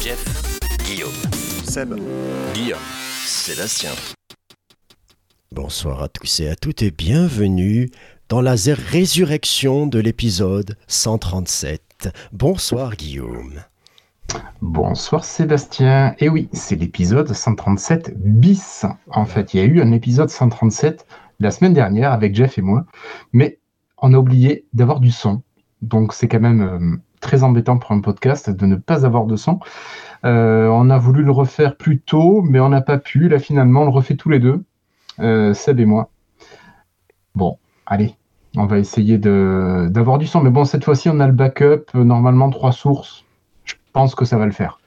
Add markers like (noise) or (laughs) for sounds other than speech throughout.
Jeff, Guillaume. Seb. Guillaume. Sébastien. Bonsoir à tous et à toutes et bienvenue dans la résurrection de l'épisode 137. Bonsoir Guillaume. Bonsoir Sébastien. Et oui, c'est l'épisode 137 bis. En fait, il y a eu un épisode 137 la semaine dernière avec Jeff et moi, mais on a oublié d'avoir du son. Donc c'est quand même euh, très embêtant pour un podcast de ne pas avoir de son. Euh, on a voulu le refaire plus tôt, mais on n'a pas pu. Là, finalement, on le refait tous les deux, euh, Seb et moi. Bon, allez, on va essayer d'avoir du son. Mais bon, cette fois-ci, on a le backup. euh, Normalement, trois sources. Je pense que ça va le faire.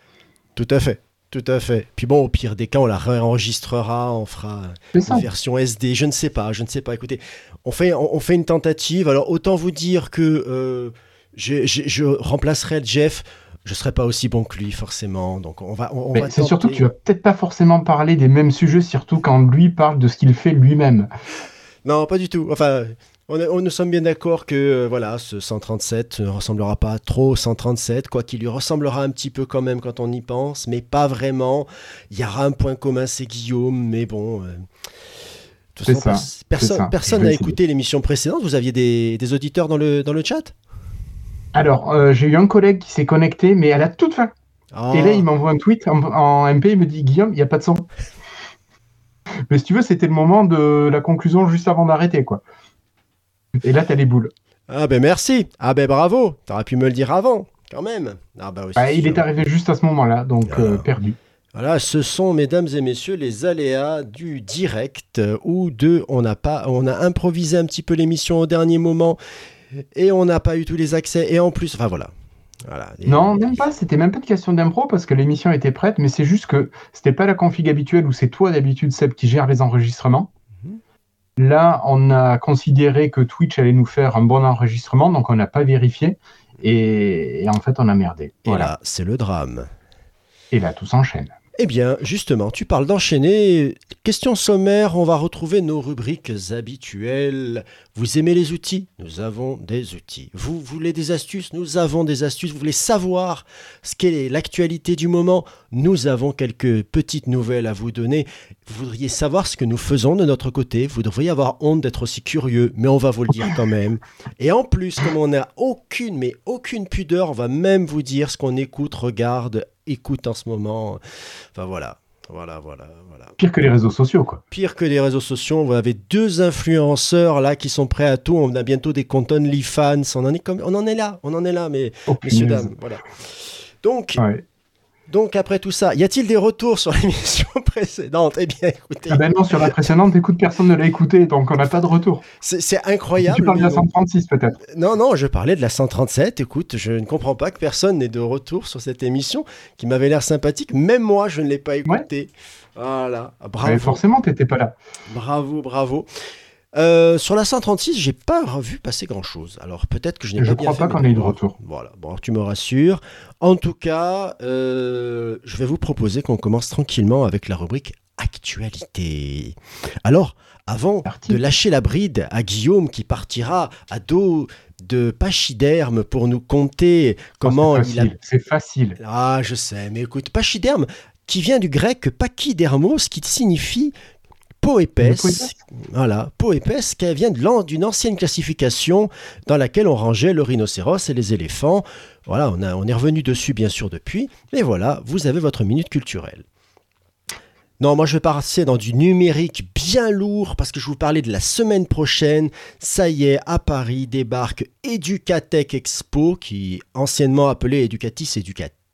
Tout à fait, tout à fait. Puis bon, au pire des cas, on la réenregistrera, on fera une version SD, je ne sais pas, je ne sais pas. Écoutez, on fait, on, on fait une tentative. Alors autant vous dire que euh, je, je- je remplacerai Jeff. Je serai pas aussi bon que lui forcément. Donc on va, on, on c'est surtout que tu vas peut-être pas forcément parler des mêmes sujets, surtout quand lui parle de ce qu'il fait lui-même. Non, pas du tout. Enfin, on, nous sommes bien d'accord que euh, voilà, ce 137 ne ressemblera pas trop au 137, quoi qu'il lui ressemblera un petit peu quand même quand on y pense, mais pas vraiment. Il y aura un point commun, c'est Guillaume, mais bon. euh, ça, Personne, n'a écouté l'émission précédente. Vous aviez des, des auditeurs dans le, dans le chat? Alors, euh, j'ai eu un collègue qui s'est connecté, mais à la toute fin. Et là, il m'envoie un tweet en, en MP, il me dit Guillaume, il n'y a pas de son. (laughs) Mais si tu veux, c'était le moment de la conclusion juste avant d'arrêter, quoi. Et là, t'as les boules. ah ben merci. Ah ben bravo. T'aurais pu me le dire avant, quand même. Ah oui, Bah, c'est il est arrivé juste à ce moment-là, donc euh, perdu. Voilà, ce sont, mesdames et messieurs, les aléas du direct euh, où de, on n'a pas, on a improvisé un petit peu l'émission au dernier moment et on n'a pas eu tous les accès et en plus, enfin voilà. voilà Et- Non, même pas, c'était même pas de question d'impro parce que l'émission était prête, mais c'est juste que c'était pas la config habituelle où c'est toi d'habitude, Seb, qui gère les enregistrements. Mhm. Là, on a considéré que Twitch allait nous faire un bon enregistrement, donc on n'a pas vérifié. Et, et en fait, on a merdé. Et Voilà. là, c'est le drame. Et là, tout s'enchaîne. Eh bien, justement, tu parles d'enchaîner. Question sommaire, on va retrouver nos rubriques habituelles. Vous aimez les outils? Nous avons des outils. Vous voulez des astuces? Nous avons des astuces. Vous voulez savoir ce qu'est l'actualité du moment? Nous avons quelques petites nouvelles à vous donner. Vous voudriez savoir ce que nous faisons de notre côté? Vous devriez avoir honte d'être aussi curieux, mais on va vous le dire quand même. Et en plus, comme on n'a aucune, mais aucune pudeur, on va même vous dire ce qu'on écoute, regarde, écoute en ce moment. Enfin voilà, voilà, voilà, voilà. Pire que les réseaux sociaux, quoi. Pire que les réseaux sociaux, vous avez deux influenceurs là qui sont prêts à tout. On a bientôt des comptes OnlyFans. On en est comme, on en est là, on en est là, mais Oh, messieurs dames, voilà. Donc, Ouais. Donc après tout ça, y a-t-il des retours sur (laughs) l'émission précédente? Eh bien, écoutez, Ah ben non, sur la précédente, écoute, personne ne l'a écouté, donc on n'a pas de retour. c'est incroyable. tu parles de la mais bon. 136 peut-être. Non, non, je parlais de la 137. Écoute, je ne comprends pas que personne n'ait de retour sur cette émission qui m'avait l'air sympathique. Même moi, je ne l'ai pas écoutée. Voilà, bravo. Ouais, forcément, t'étais pas là. Bravo, bravo. Euh, sur la 136, j'ai pas revu passer grand chose. Alors peut-être que je n'ai Je pas bien crois pas qu'on ait eu de retour. Voilà, bon, alors tu me rassures. En tout cas, euh, je vais vous proposer qu'on commence tranquillement avec la rubrique Actualité. Alors, avant Parti. de lâcher la bride à Guillaume qui partira à dos de pachyderme pour nous conter comment Oh, c'est il a C'est facile. ah, je sais, mais écoute, pachyderme, qui vient du grec pachydermos, qui signifie peau épaisse. Voilà, peau épaisse, qui vient d'une ancienne classification dans laquelle on rangeait le rhinocéros et les éléphants. Voilà, on, a, on est revenu dessus bien sûr depuis. Mais voilà, vous avez votre minute culturelle. Non, moi je vais passer dans du numérique bien lourd parce que je vous parlais de la semaine prochaine. Ça y est, à Paris débarque Educatech Expo, qui anciennement appelé Educatis Educatech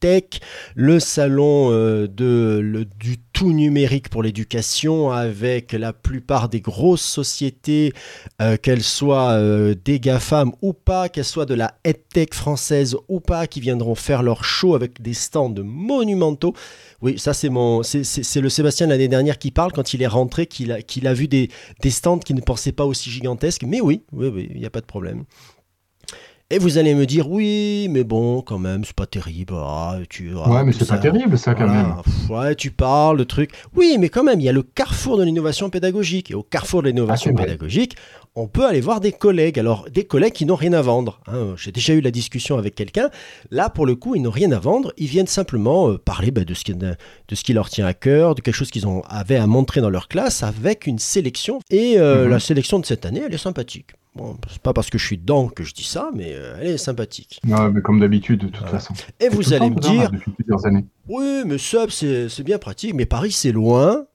Le salon euh, de, du tout numérique pour l'éducation avec la plupart des grosses sociétés, euh, qu'elles soient euh, des GAFAM ou pas, qu'elles soient de la EdTech française ou pas, qui viendront faire leur show avec des stands monumentaux. Oui, ça c'est mon, c'est- le Sébastien l'année dernière qui parle quand il est rentré, qu'il a, a vu des, des stands qu'il ne pensait pas aussi gigantesques. Mais oui, oui, oui, il n'y a pas de problème. Et vous allez me dire, oui, mais bon, quand même, c'est pas terrible. ah, tu, ah, Ouais, mais c'est pas terrible ça quand Voilà. même. Pff, Ouais, tu parles de trucs. Oui, mais quand même, il y a le carrefour de l'innovation pédagogique. Et au carrefour de l'innovation Ah, pédagogique, on peut aller voir des collègues. Alors, des collègues qui n'ont rien à vendre. hein. J'ai déjà eu la discussion avec quelqu'un. Là, pour le coup, ils n'ont rien à vendre. Ils viennent simplement euh, parler bah, de, ce qui, de ce qui leur tient à cœur, de quelque chose qu'ils avaient à montrer dans leur classe avec une sélection. Et euh, Mhm. la sélection de cette année, elle est sympathique. Bon, c'est pas parce que je suis dedans que je dis ça, mais euh, elle est sympathique. Ouais, mais comme d'habitude, de toute Voilà. façon. Et vous le allez me ça, dire, Depuis plusieurs années. oui, mais Sub, c'est bien pratique, mais Paris, c'est loin.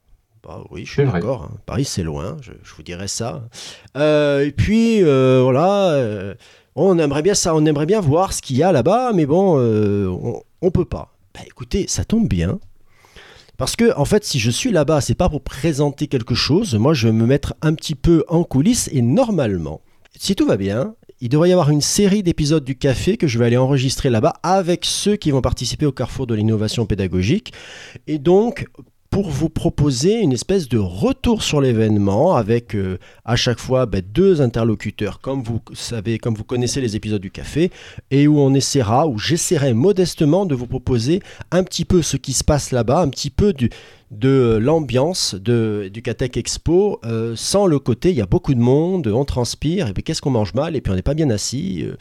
Bah oui, je suis d'accord. hein. Paris, c'est loin, je, je vous dirais ça. Euh, et puis, euh, voilà, euh, on aimerait bien ça, on aimerait bien voir ce qu'il y a là-bas, mais bon, on, on peut pas. Bah écoutez, ça tombe bien. Parce que, en fait, si je suis là-bas, c'est pas pour présenter quelque chose. Moi, je vais me mettre un petit peu en coulisses et normalement, si tout va bien, il devrait y avoir une série d'épisodes du café que je vais aller enregistrer là-bas avec ceux qui vont participer au carrefour de l'innovation pédagogique. Et donc, pour vous proposer une espèce de retour sur l'événement avec euh, à chaque fois ben, deux interlocuteurs, comme vous savez, comme vous connaissez les épisodes du café, et où on essaiera, où j'essaierai modestement de vous proposer un petit peu ce qui se passe là-bas, un petit peu de l'ambiance du Catec Expo, euh, sans le côté, il y a beaucoup de monde, on transpire, et puis qu'est-ce qu'on mange mal, et puis on n'est pas bien assis, euh,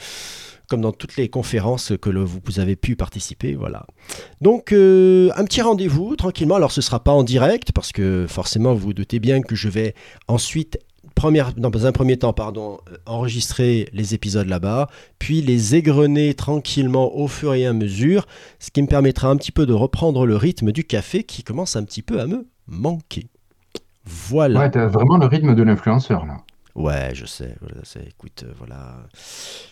comme dans toutes les conférences que le- vous, avez pu participer, voilà. Donc, euh, un petit rendez-vous, tranquillement, alors ce ne sera pas en direct, parce que forcément, vous vous doutez bien que je vais ensuite... Première, dans un premier temps, pardon, euh, enregistrer les épisodes là-bas, puis les égrener tranquillement au fur et à mesure, ce qui me permettra un petit peu de reprendre le rythme du café qui commence un petit peu à me manquer. Voilà. Ouais, t'as vraiment le rythme de l'influenceur là. Ouais, je sais. écoute, euh, voilà.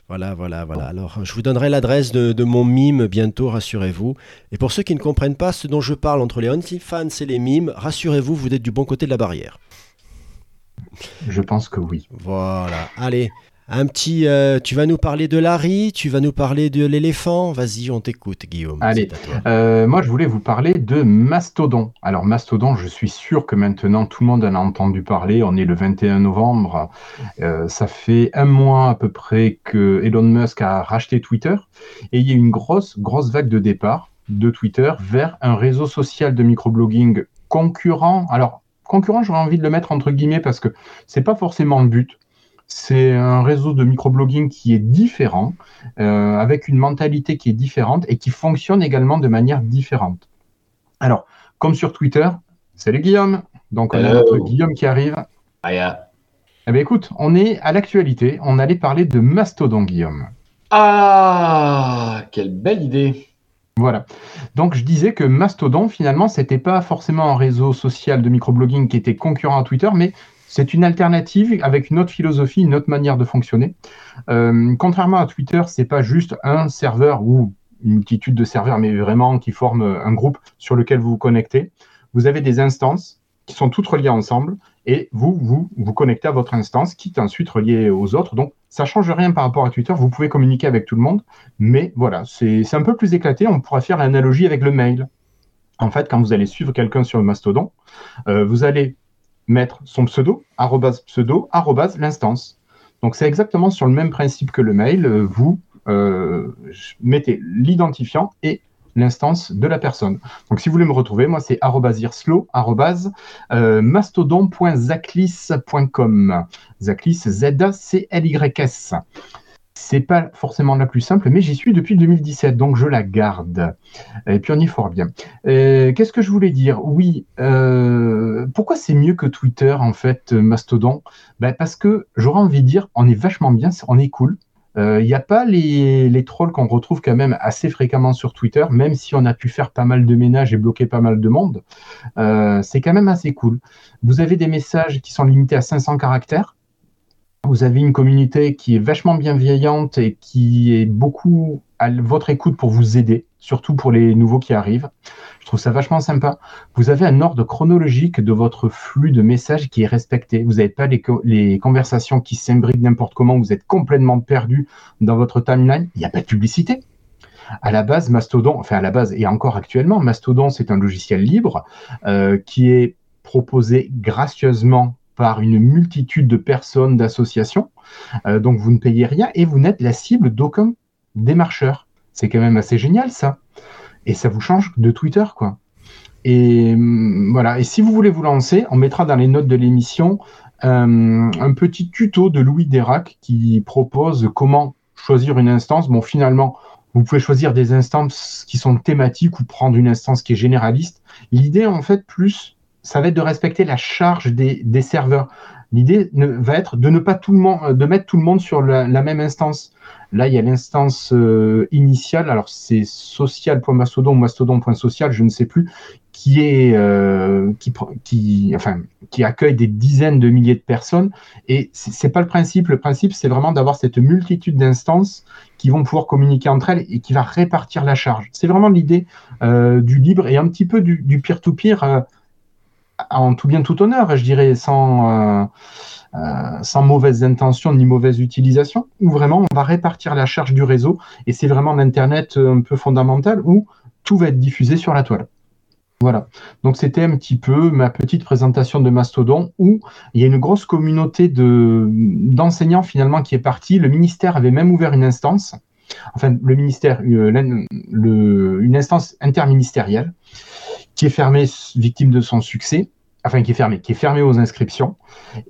Voilà, voilà, voilà. Alors, je vous donnerai l'adresse de, de mon mime bientôt, rassurez-vous. Et pour ceux qui ne comprennent pas ce dont je parle entre les OnlyFans et les mimes, rassurez-vous, vous êtes du bon côté de la barrière. Je pense que oui. Voilà. Allez, un petit. euh, tu vas nous parler de Larry, tu vas nous parler de l'éléphant. Vas-y, on t'écoute, Guillaume. Allez. Euh, moi, je voulais vous parler de Mastodon. Alors, Mastodon, je suis sûr que maintenant tout le monde en a entendu parler. On est le 21 novembre. Euh, ça fait un mois à peu près que Elon Musk a racheté Twitter. Et il y a une grosse, grosse vague de départ de Twitter vers un réseau social de microblogging concurrent. Alors, concurrent, j'aurais envie de le mettre entre guillemets parce que c'est pas forcément le but. C'est un réseau de microblogging qui est différent, euh, avec une mentalité qui est différente et qui fonctionne également de manière différente. Alors, comme sur Twitter, salut Guillaume. Donc, on a notre Guillaume qui arrive. Aya. Eh bien, écoute, on est à l'actualité. On allait parler de Mastodon, Guillaume. Ah, quelle belle idée. Voilà. Donc, je disais que Mastodon, finalement, c'était pas forcément un réseau social de microblogging qui était concurrent à Twitter, mais c'est une alternative avec une autre philosophie, une autre manière de fonctionner. Euh, contrairement à Twitter, c'est pas juste un serveur ou une multitude de serveurs, mais vraiment qui forment un groupe sur lequel vous vous connectez. Vous avez des instances qui sont toutes reliées ensemble et vous vous vous connectez à votre instance qui est ensuite reliée aux autres. Donc, ça change rien par rapport à Twitter. Vous pouvez communiquer avec tout le monde. Mais voilà, c'est un peu plus éclaté. On pourrait faire l'analogie avec le mail. En fait, quand vous allez suivre quelqu'un sur Mastodon, euh, vous allez mettre son pseudo, arrobase pseudo, arrobase l'instance. Donc c'est exactement sur le même principe que le mail. Euh, Vous euh, mettez l'identifiant et l'instance de la personne. Donc si vous voulez me retrouver, moi c'est irslo, euh, mastodon.zaclis.com. Zaclis, Z-A-C-L-Y-S. C'est pas forcément la plus simple, mais j'y suis depuis 2017, donc je la garde. Et puis on y est fort bien. Euh, Qu'est-ce que je voulais dire? Oui, euh, pourquoi c'est mieux que Twitter en fait, Mastodon? Ben, Parce que j'aurais envie de dire, on est vachement bien, on est cool. Il n'y a pas les, trolls qu'on retrouve quand même assez fréquemment sur Twitter, même si on a pu faire pas mal de ménage et bloquer pas mal de monde. Euh, c'est quand même assez cool. Vous avez des messages qui sont limités à 500 caractères. Vous avez une communauté qui est vachement bienveillante et qui est beaucoup à votre écoute pour vous aider, surtout pour les nouveaux qui arrivent. Je trouve ça vachement sympa. Vous avez un ordre chronologique de votre flux de messages qui est respecté. Vous n'avez pas les, co- les conversations qui s'imbriquent n'importe comment. Vous êtes complètement perdu dans votre timeline. Il n'y a pas de publicité. À la base, Mastodon, enfin à la base et encore actuellement, Mastodon, c'est un logiciel libre euh, qui est proposé gracieusement par une multitude de personnes, d'associations. Euh, donc vous ne payez rien et vous n'êtes la cible d'aucun démarcheur. C'est quand même assez génial ça. Et ça vous change de Twitter, quoi. Et hum, voilà. Et si vous voulez vous lancer, on mettra dans les notes de l'émission euh, un petit tuto de Louis Dérac qui propose comment choisir une instance. Bon, finalement, vous pouvez choisir des instances qui sont thématiques ou prendre une instance qui est généraliste. L'idée, en fait, plus, ça va être de respecter la charge des, des serveurs. L'idée va être de ne pas tout le monde, de mettre tout le monde sur la, même instance. Là, il y a l'instance euh, initiale, alors c'est social.mastodon ou mastodon.social, je ne sais plus, qui est euh, qui, qui, enfin, qui accueille des dizaines de milliers de personnes. Et c'est pas le principe. Le principe, c'est vraiment d'avoir cette multitude d'instances qui vont pouvoir communiquer entre elles et qui va répartir la charge. C'est vraiment l'idée euh, du libre et un petit peu du du peer-to-peer euh, en tout bien tout honneur, je dirais, sans, euh, euh, sans mauvaise intention ni mauvaise utilisation, où vraiment on va répartir la charge du réseau et c'est vraiment l'Internet un peu fondamental où tout va être diffusé sur la toile. Voilà. Donc c'était un petit peu ma petite présentation de Mastodon où il y a une grosse communauté de d'enseignants finalement qui est partie. Le ministère avait même ouvert une instance, enfin le ministère, euh, une instance interministérielle qui est fermée, victime de son succès, enfin qui est fermée, qui est fermée aux inscriptions.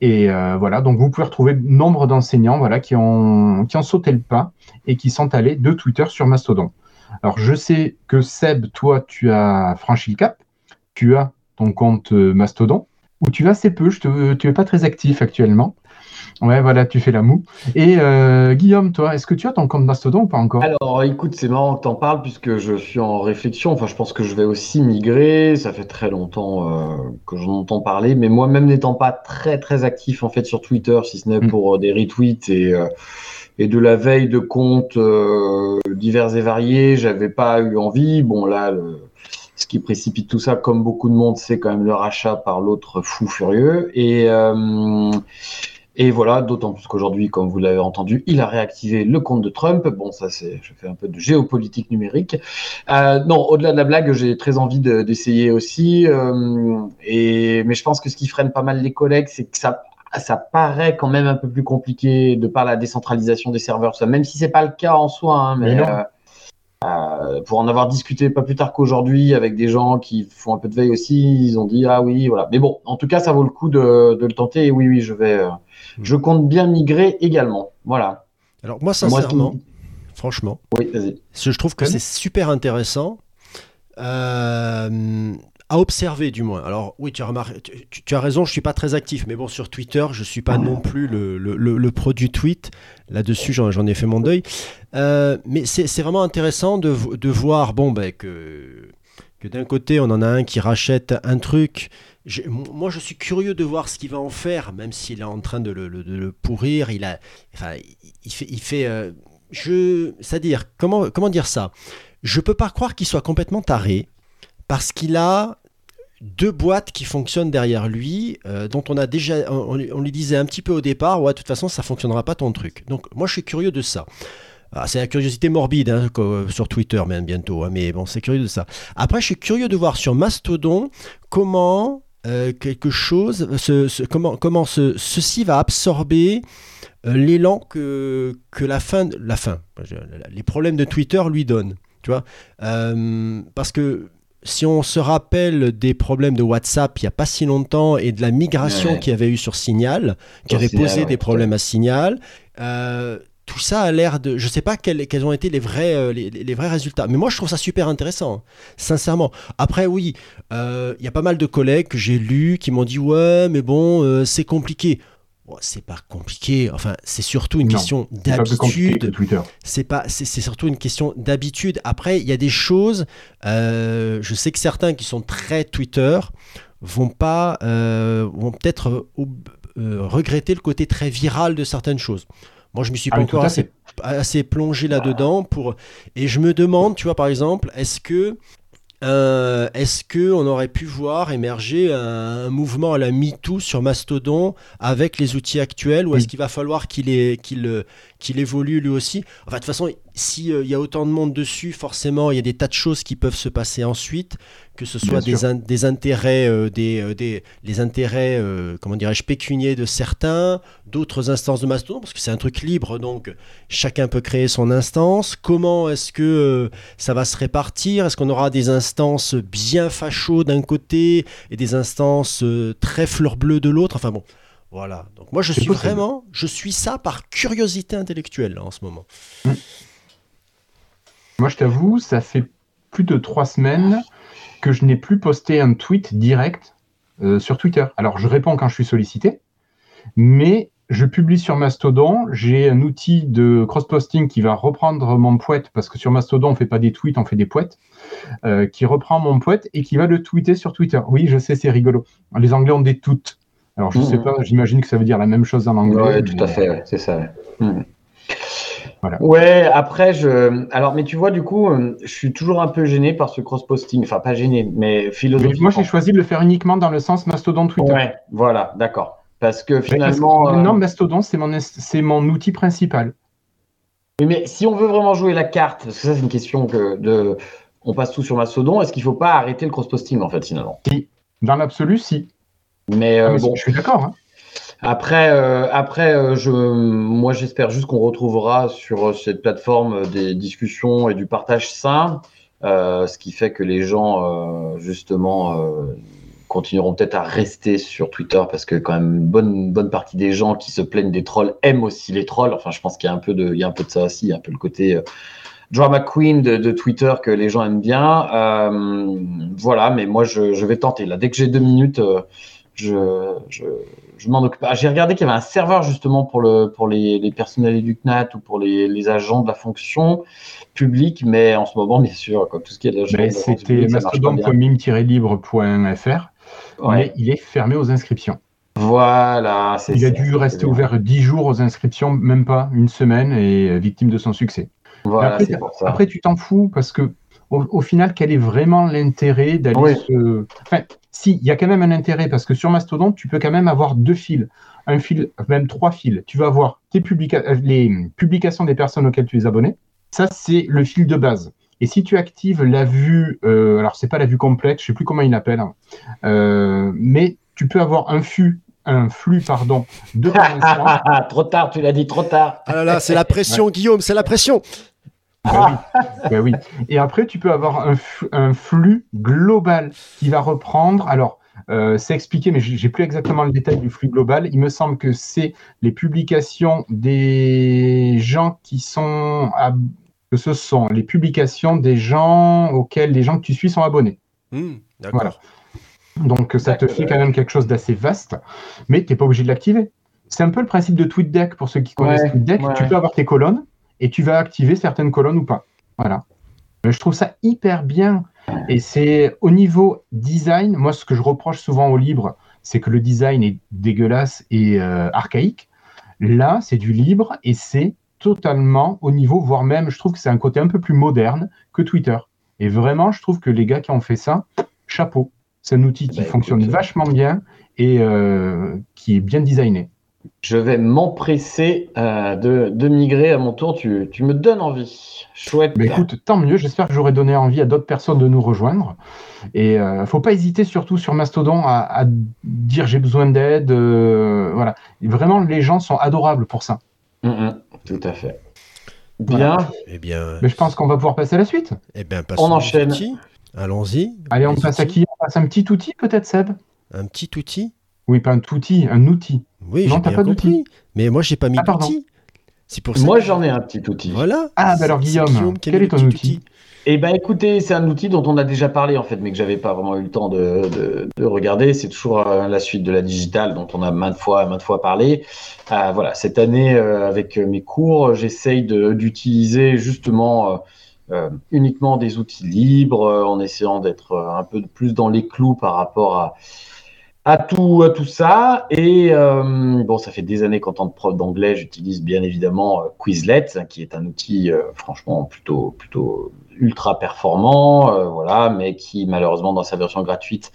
Et euh, voilà, donc vous pouvez retrouver nombre d'enseignants voilà, qui, ont, qui sauté le pas et qui sont allés de Twitter sur Mastodon. Alors je sais que Seb, toi, tu as franchi le cap, tu as ton compte euh, Mastodon, où tu as assez peu, tu n'es pas très actif actuellement. Ouais, voilà, tu fais la moue. Et euh, Guillaume, toi, est-ce que tu as ton compte Mastodon ou pas encore? Alors, écoute, c'est marrant que t'en parles puisque je suis en réflexion. Enfin, je pense que je vais aussi migrer. Ça fait très longtemps euh, que j'en entends parler, mais moi-même n'étant pas très très actif en fait sur Twitter, si ce n'est Mm. pour euh, des retweets et euh, et de la veille de comptes euh, divers et variés, j'avais pas eu envie. Bon, là, le- ce qui précipite tout ça, comme beaucoup de monde, c'est quand même le rachat par l'autre fou furieux. Et euh, et voilà, d'autant plus qu'aujourd'hui, comme vous l'avez entendu, il a réactivé le compte de Trump. Bon, ça, c'est, je fais un peu de géopolitique numérique. Euh, non, au-delà de la blague, j'ai très envie de- d'essayer aussi. euh, et, mais je pense que ce qui freine pas mal les collègues, c'est que ça, ça paraît quand même un peu plus compliqué de par la décentralisation des serveurs, ça, même si c'est pas le cas en soi. hein, mais Mais non. euh, euh, pour en avoir discuté pas plus tard qu'aujourd'hui avec des gens qui font un peu de veille aussi, ils ont dit ah oui, voilà. Mais bon, en tout cas, ça vaut le coup de, de le tenter. Et oui, oui, je vais, euh, je compte bien migrer également. Voilà. Alors moi, sincèrement, franchement, Oui, je trouve que c'est super intéressant euh, à observer du moins. Alors oui, tu as, tu, as raison, je suis pas très actif, mais bon, sur Twitter, je suis pas non plus le, le, le- le pro du tweet. Là-dessus, j'en ai fait mon deuil. Euh, mais c'est vraiment intéressant de, de voir bon, ben, que, que d'un côté, on en a un qui rachète un truc. Moi, je suis curieux de voir ce qu'il va en faire, même s'il est en train de le, de pourrir. Il a, enfin, il fait, il fait euh, je, c'est-à-dire, comment, comment dire ça? Je peux pas croire qu'il soit complètement taré, parce qu'il a deux boîtes qui fonctionnent derrière lui, euh, dont on a déjà, on, lui disait un petit peu au départ, ouais, de toute façon, ça fonctionnera pas ton truc. Donc, moi, je suis curieux de ça. Ah, c'est la curiosité morbide hein, co- sur Twitter même bientôt, hein, mais bon, c'est curieux de ça. Après, je suis curieux de voir sur Mastodon comment euh, quelque chose, comment, comment ce- ceci va absorber euh, l'élan que, que la fin, la fin, les problèmes de Twitter lui donnent. Tu vois Euh, Parce que si on se rappelle des problèmes de WhatsApp il n'y a pas si longtemps et de la migration Ouais. qu'il y avait eu sur Signal, qui avait Signal, posé ouais, des problèmes à Signal, euh, tout ça a l'air de. Je sais pas quels, quels ont été les vrais, euh, les, les vrais résultats. Mais moi, je trouve ça super intéressant, sincèrement. Après, oui, euh, il y a pas mal de collègues que j'ai lus qui m'ont dit Ouais, mais bon, euh, c'est compliqué. Bon, c'est pas compliqué. Enfin, c'est surtout une Non, question d'habitude. C'est pas, c'est surtout une question d'habitude. Après, il y a des choses. euh, je sais que certains qui sont très Twitter vont pas, euh, vont peut-être euh, regretter le côté très viral de certaines choses. Moi, je me suis Ah pas encore assez assez plongé là-dedans pour et je me demande, tu vois par exemple, est-ce que euh, est-ce que on aurait pu voir émerger un, mouvement à la MeToo sur Mastodon avec les outils actuels ou est-ce qu'il va falloir qu'il qu'il qu'il évolue lui aussi Enfin, de toute façon, s'il euh, y a autant de monde dessus, forcément, il y a des tas de choses qui peuvent se passer ensuite, que ce soit des, des, intérêts, euh, des, euh, des, les intérêts, comment dirais-je, pécuniers de certains, d'autres instances de Mastodon, parce que c'est un truc libre, donc chacun peut créer son instance. Comment est-ce que ça va se répartir? Est-ce qu'on aura des instances bien fachos d'un côté et des instances très fleur bleue de l'autre? Enfin bon. Voilà. Donc moi, je suis vraiment, je suis ça par curiosité intellectuelle en ce moment. Hmm. Moi, je t'avoue, ça fait plus de trois semaines que je n'ai plus posté un tweet direct euh, sur Twitter. Alors, je réponds quand je suis sollicité, mais je publie sur Mastodon. J'ai un outil de cross-posting qui va reprendre mon poète, parce que sur Mastodon, on ne fait pas des tweets, on fait des poètes, euh, qui reprend mon poète et qui va le tweeter sur Twitter. Oui, je sais, c'est rigolo. Les Anglais ont des toutes. Alors, je ne sais pas, j'imagine que ça veut dire la même chose en anglais. Oui, tout à fait, c'est ça. Ouais, après, je. Alors, mais tu vois, du coup, euh, je suis toujours un peu gêné par ce cross-posting. Enfin, pas gêné, mais philosophiquement. moi, j'ai choisi de le faire uniquement dans le sens Mastodon Twitter. Ouais, voilà, d'accord. Parce que finalement. Euh, non, Mastodon, c'est mon, mon outil principal. mais si on veut vraiment jouer la carte, parce que ça, c'est une question que de. On passe tout sur Mastodon, est-ce qu'il ne faut pas arrêter le cross-posting, en fait, finalement? Si. Dans l'absolu, si. Mais, euh, ah, bon. Je suis d'accord. Hein. Après, euh, après euh, je, moi, j'espère juste qu'on retrouvera sur euh, cette plateforme des discussions et du partage sain, ce qui fait que les gens, justement, continueront peut-être à rester sur Twitter parce que quand même une bonne, bonne partie des gens qui se plaignent des trolls aiment aussi les trolls. Enfin, je pense qu'il y a un peu de, il y a un peu de ça aussi, un peu le côté drama queen de, Twitter que les gens aiment bien. voilà, mais moi, je, je, vais tenter. Là, dès que j'ai deux minutes, je, je, je m'en occupe. Ah, j'ai regardé qu'il y avait un serveur justement pour, le, pour les, les personnels du CNAT ou pour les, les, agents de la fonction publique, mais en ce moment, bien sûr, comme tout ce qui est la C'était mastodon.mime-libre.fr, mais il est fermé aux inscriptions. Voilà, Il a dû rester ouvert 10 jours aux inscriptions, même pas une semaine, et victime de son succès. Voilà, après, pour ça. après, tu t'en fous parce que au, final, quel est vraiment l'intérêt d'aller se. Enfin, si, il y a quand même un intérêt parce que sur Mastodon, tu peux quand même avoir deux fils, un fil, même trois fils. Tu vas avoir tes euh, les publications des personnes auxquelles tu es abonné. Ça, c'est le fil de base. Et si tu actives la vue, euh, alors c'est pas la vue complète, je sais plus comment il l'appelle, hein, euh, mais tu peux avoir un flux, un flux pardon, de (laughs) Trop tard, tu l'as dit trop tard. Ah là là, c'est la pression, Guillaume, c'est la pression. Ben ben oui. Et après, tu peux avoir un, flux global qui va reprendre. Alors, euh, c'est expliqué, mais j'ai plus exactement le détail du flux global. Il me semble que c'est les publications des gens qui sont que ce sont les publications des gens auxquels les gens que tu suis sont abonnés. Hmm, d'accord. Donc ça te fait quand même quelque chose d'assez vaste, mais tu n'es pas obligé de l'activer. C'est un peu le principe de TweetDeck pour ceux qui connaissent TweetDeck. Tu peux avoir tes colonnes et tu vas activer certaines colonnes ou pas. Voilà. Je trouve ça hyper bien. Et c'est au niveau design, moi ce que je reproche souvent au libre, c'est que le design est dégueulasse et euh, archaïque. Là, c'est du libre et c'est totalement au niveau, voire même, je trouve que c'est un côté un peu plus moderne que Twitter. Et vraiment, je trouve que les gars qui ont fait ça, chapeau. C'est un outil qui bah, fonctionne vachement bien et euh, qui est bien designé je vais m'empresser euh, de, migrer à mon tour. Tu, me donnes envie. Chouette. Mais écoute, tant mieux. J'espère que j'aurai donné envie à d'autres personnes de nous rejoindre. Et euh, faut pas hésiter, surtout sur Mastodon, à, dire j'ai besoin d'aide. Euh, voilà. vraiment, les gens sont adorables pour ça. Mm, mm, tout à fait. Bien. Eh bien. Mais je pense qu'on va pouvoir passer à la suite. Eh bien, on enchaîne. Allons-y. Allez, on passe à qui? On passe un petit outil, peut-être, Seb? Un petit outil Oui, pas un outil, un outil. Oui, j'ai pas compris. Mais moi, j'ai pas mis ah, d'outil. Pour moi, j'en ai un petit outil. Voilà. Ah, bah alors Guillaume, quel est ton outil, Eh ben, écoutez, c'est un outil dont on a déjà parlé en fait, mais que j'avais pas vraiment eu le temps de, regarder. C'est toujours euh, la suite de la digitale dont on a maintes fois, maintes fois parlé. Euh, voilà, cette année, euh, avec mes cours, j'essaye d'utiliser justement uniquement des outils libres, en essayant d'être un peu plus dans les clous par rapport à à tout, à tout ça. Et euh, bon, ça fait des années qu'en tant que prof d'anglais, j'utilise bien évidemment euh, Quizlet, qui est un outil euh, franchement plutôt, plutôt ultra performant, euh, voilà, mais qui malheureusement dans sa version gratuite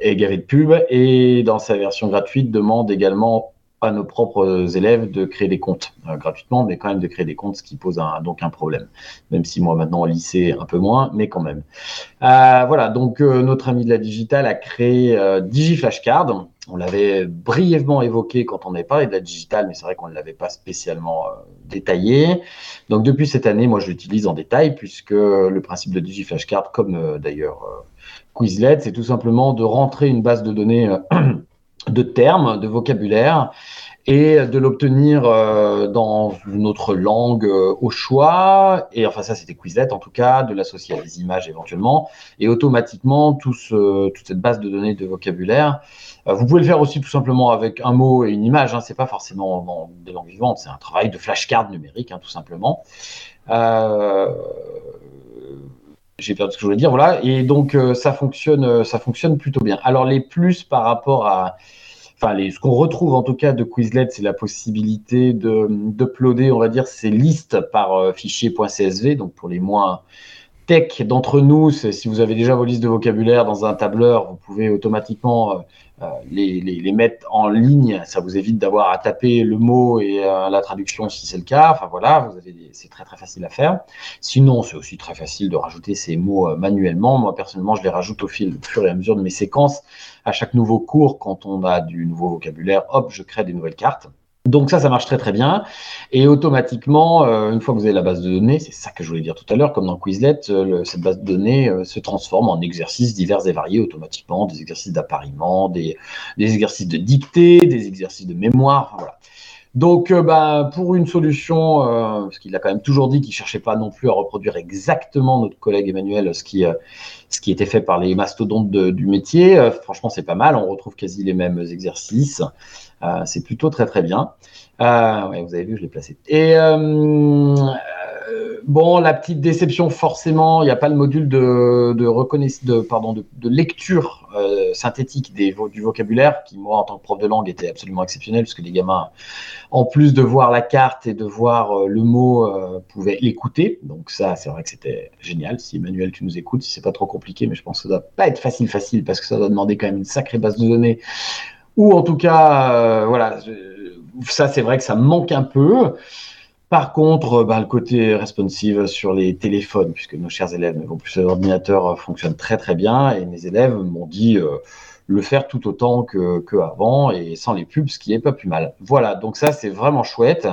est gavé de pubs et dans sa version gratuite demande également à nos propres élèves de créer des comptes euh, gratuitement, mais quand même de créer des comptes, ce qui pose un, donc un problème. Même si moi maintenant au lycée un peu moins, mais quand même. Euh, voilà, donc euh, notre ami de la digitale a créé DigiFlashcard. On l'avait brièvement évoqué quand on avait parlé de la digitale, mais c'est vrai qu'on ne l'avait pas spécialement détaillé. Donc depuis cette année, moi je l'utilise en détail, puisque le principe de DigiFlashcard, comme d'ailleurs Quizlet, c'est tout simplement de rentrer une base de données (clears throat) de termes, de vocabulaire, et de l'obtenir euh, dans une autre langue euh, au choix. Et enfin, ça, c'était Quizlet en tout cas, de l'associer à des images éventuellement. Et automatiquement, tout ce- toute cette base de données de vocabulaire, euh, vous pouvez le faire aussi tout simplement avec un mot et une image. Hein, c'est pas forcément dans des langues vivantes, c'est un travail de flashcard numérique, hein, tout simplement. J'ai perdu ce que je voulais dire, voilà. Et donc euh, ça fonctionne, euh, ça fonctionne plutôt bien. Alors les plus par rapport à, enfin ce qu'on retrouve en tout cas de Quizlet, c'est la possibilité de d'uploader, on va dire, ces listes par euh, fichier .csv. Donc pour les moins tech d'entre nous, si vous avez déjà vos listes de vocabulaire dans un tableur, vous pouvez automatiquement euh, les, les, les mettre en ligne. Ça vous évite d'avoir à taper le mot et euh, la traduction si c'est le cas. Enfin voilà, c'est très très facile à faire. Sinon, c'est aussi très facile de rajouter ces mots euh, manuellement. Moi personnellement, je les rajoute au fil, au fur et à mesure de mes séquences. À chaque nouveau cours, quand on a du nouveau vocabulaire, hop, je crée des nouvelles cartes. Donc ça, ça marche très très bien. Et automatiquement, euh, une fois que vous avez la base de données, c'est ça que je voulais dire tout à l'heure, comme dans Quizlet, euh, cette base de données euh, se transforme en exercices divers et variés automatiquement, des exercices d'appariement, des, des exercices de dictée, des exercices de mémoire, voilà. Donc, euh, bah, pour une solution, euh, parce qu'il a quand même toujours dit qu'il cherchait pas non plus à reproduire exactement notre collègue Emmanuel, ce qui, euh, était fait par les mastodontes du métier. euh, franchement, c'est pas mal. On retrouve quasi les mêmes exercices. C'est plutôt très très bien. Vous avez vu, je l'ai placé. Bon, la petite déception, forcément, il n'y a pas le module de, de, de, lecture euh, synthétique du vocabulaire, qui, moi, en tant que prof de langue, était absolument exceptionnel, parce que les gamins, en plus de voir la carte et de voir euh, le mot, euh, pouvaient l'écouter. Donc ça, c'est vrai que c'était génial. Si Emmanuel, tu nous écoutes, si c'est pas trop compliqué, mais je pense que ça doit pas être facile, facile, parce que ça doit demander quand même une sacrée base de données. Ou en tout cas, voilà, ça, c'est vrai que ça manque un peu. Par contre, euh, bah, le côté responsive sur les téléphones, puisque nos chers élèves ne vont plus sur l'ordinateur, euh, fonctionne très très bien. Et mes élèves m'ont dit euh, le faire tout autant que, avant et sans les pubs, ce qui est pas plus mal. Voilà, donc ça c'est vraiment chouette.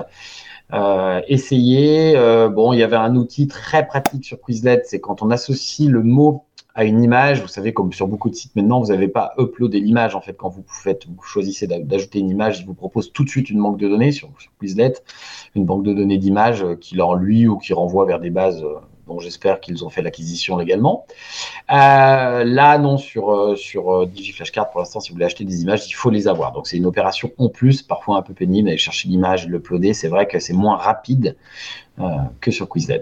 Essayez. bon, il y avait un outil très pratique sur Quizlet, c'est quand on associe le mot à une image. Vous savez, comme sur beaucoup de sites maintenant, vous n'avez pas uploadé l'image. En fait, quand vous faites, vous choisissez d'a- d'ajouter une image, il vous propose tout de suite une banque de données sur, Quizlet, une banque de données d'images euh, qui leur lui ou qui renvoie vers des bases euh, dont j'espère qu'ils ont fait l'acquisition légalement. Euh, là, non, sur, euh, sur DigiFlashcard, pour l'instant, si vous voulez acheter des images, il faut les avoir. Donc, c'est une opération en plus, parfois un peu pénible, d'aller chercher l'image, l'uploader. C'est vrai que c'est moins rapide euh, que sur Quizlet.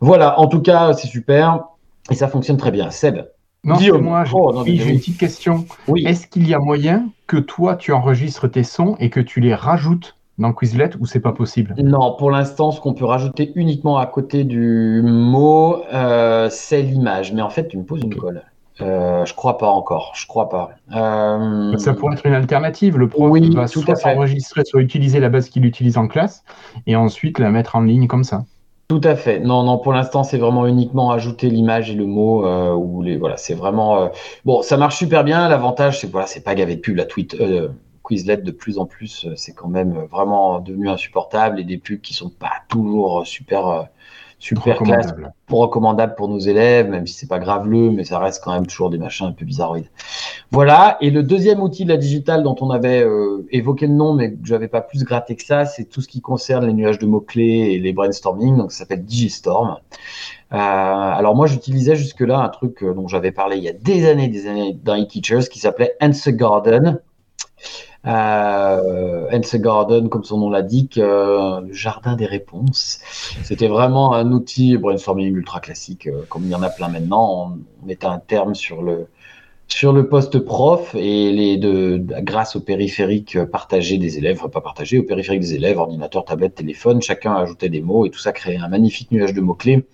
Voilà, en tout cas, c'est super. Et ça fonctionne très bien. Seb, Non, c'est moi, j'ai Oh, oui, j'ai une petite question. oui. Est-ce qu'il y a moyen que toi, tu enregistres tes sons et que tu les rajoutes dans Quizlet ou c'est pas possible? Non, pour l'instant, ce qu'on peut rajouter uniquement à côté du mot, euh, c'est l'image. Mais en fait, tu me poses une colle. Euh, je crois pas encore. Je crois pas. Euh, Ça pourrait être une alternative. Le prof Oui, va tout soit s'enregistrer, soit utiliser la base qu'il utilise en classe et ensuite la mettre en ligne comme ça. Tout à fait. Non, non, pour l'instant, c'est vraiment uniquement ajouter l'image et le mot. Euh, ou les, voilà, c'est vraiment. euh, Bon, ça marche super bien. L'avantage, c'est que voilà, c'est pas gavé de pub. La tweet, euh, Quizlet, de plus en plus, euh, c'est quand même vraiment devenu insupportable et des pubs qui sont pas toujours super, super classe Recommandable. recommandable pour nos élèves, même si c'est pas graveleux, mais ça reste quand même toujours des machins un peu bizarroïdes. Voilà. Et le deuxième outil de la digitale dont on avait euh, évoqué le nom, mais que j'avais pas plus gratté que ça, c'est tout ce qui concerne les nuages de mots-clés et les brainstorming. Donc, ça s'appelle Digistorm. Euh, alors, moi, j'utilisais jusque-là un truc euh, dont j'avais parlé il y a des années, des années dans eTeachers qui s'appelait Answer Garden. Euh, Answer Garden, comme son nom l'indique, euh, le jardin des réponses. C'était vraiment un outil brainstorming ultra classique, euh, comme il y en a plein maintenant. On, mettait un terme sur le sur le poste prof et les de, de- grâce au périphérique partagé des élèves, enfin pas partagé, au périphérique des élèves, ordinateur, tablette, téléphone, chacun ajoutait des mots et tout ça créait un magnifique nuage de mots-clés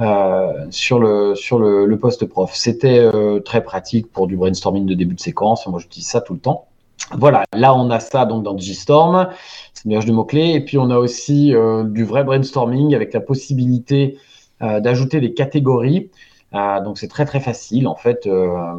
euh, sur le sur le, le poste prof. C'était euh, très pratique pour du brainstorming de début de séquence. Moi, j'utilise ça tout le temps. Voilà, là on a ça donc dans Digistorm, c'est le de mots-clés, et puis on a aussi euh, du vrai brainstorming avec la possibilité euh, d'ajouter des catégories. Euh, donc c'est très très facile en fait,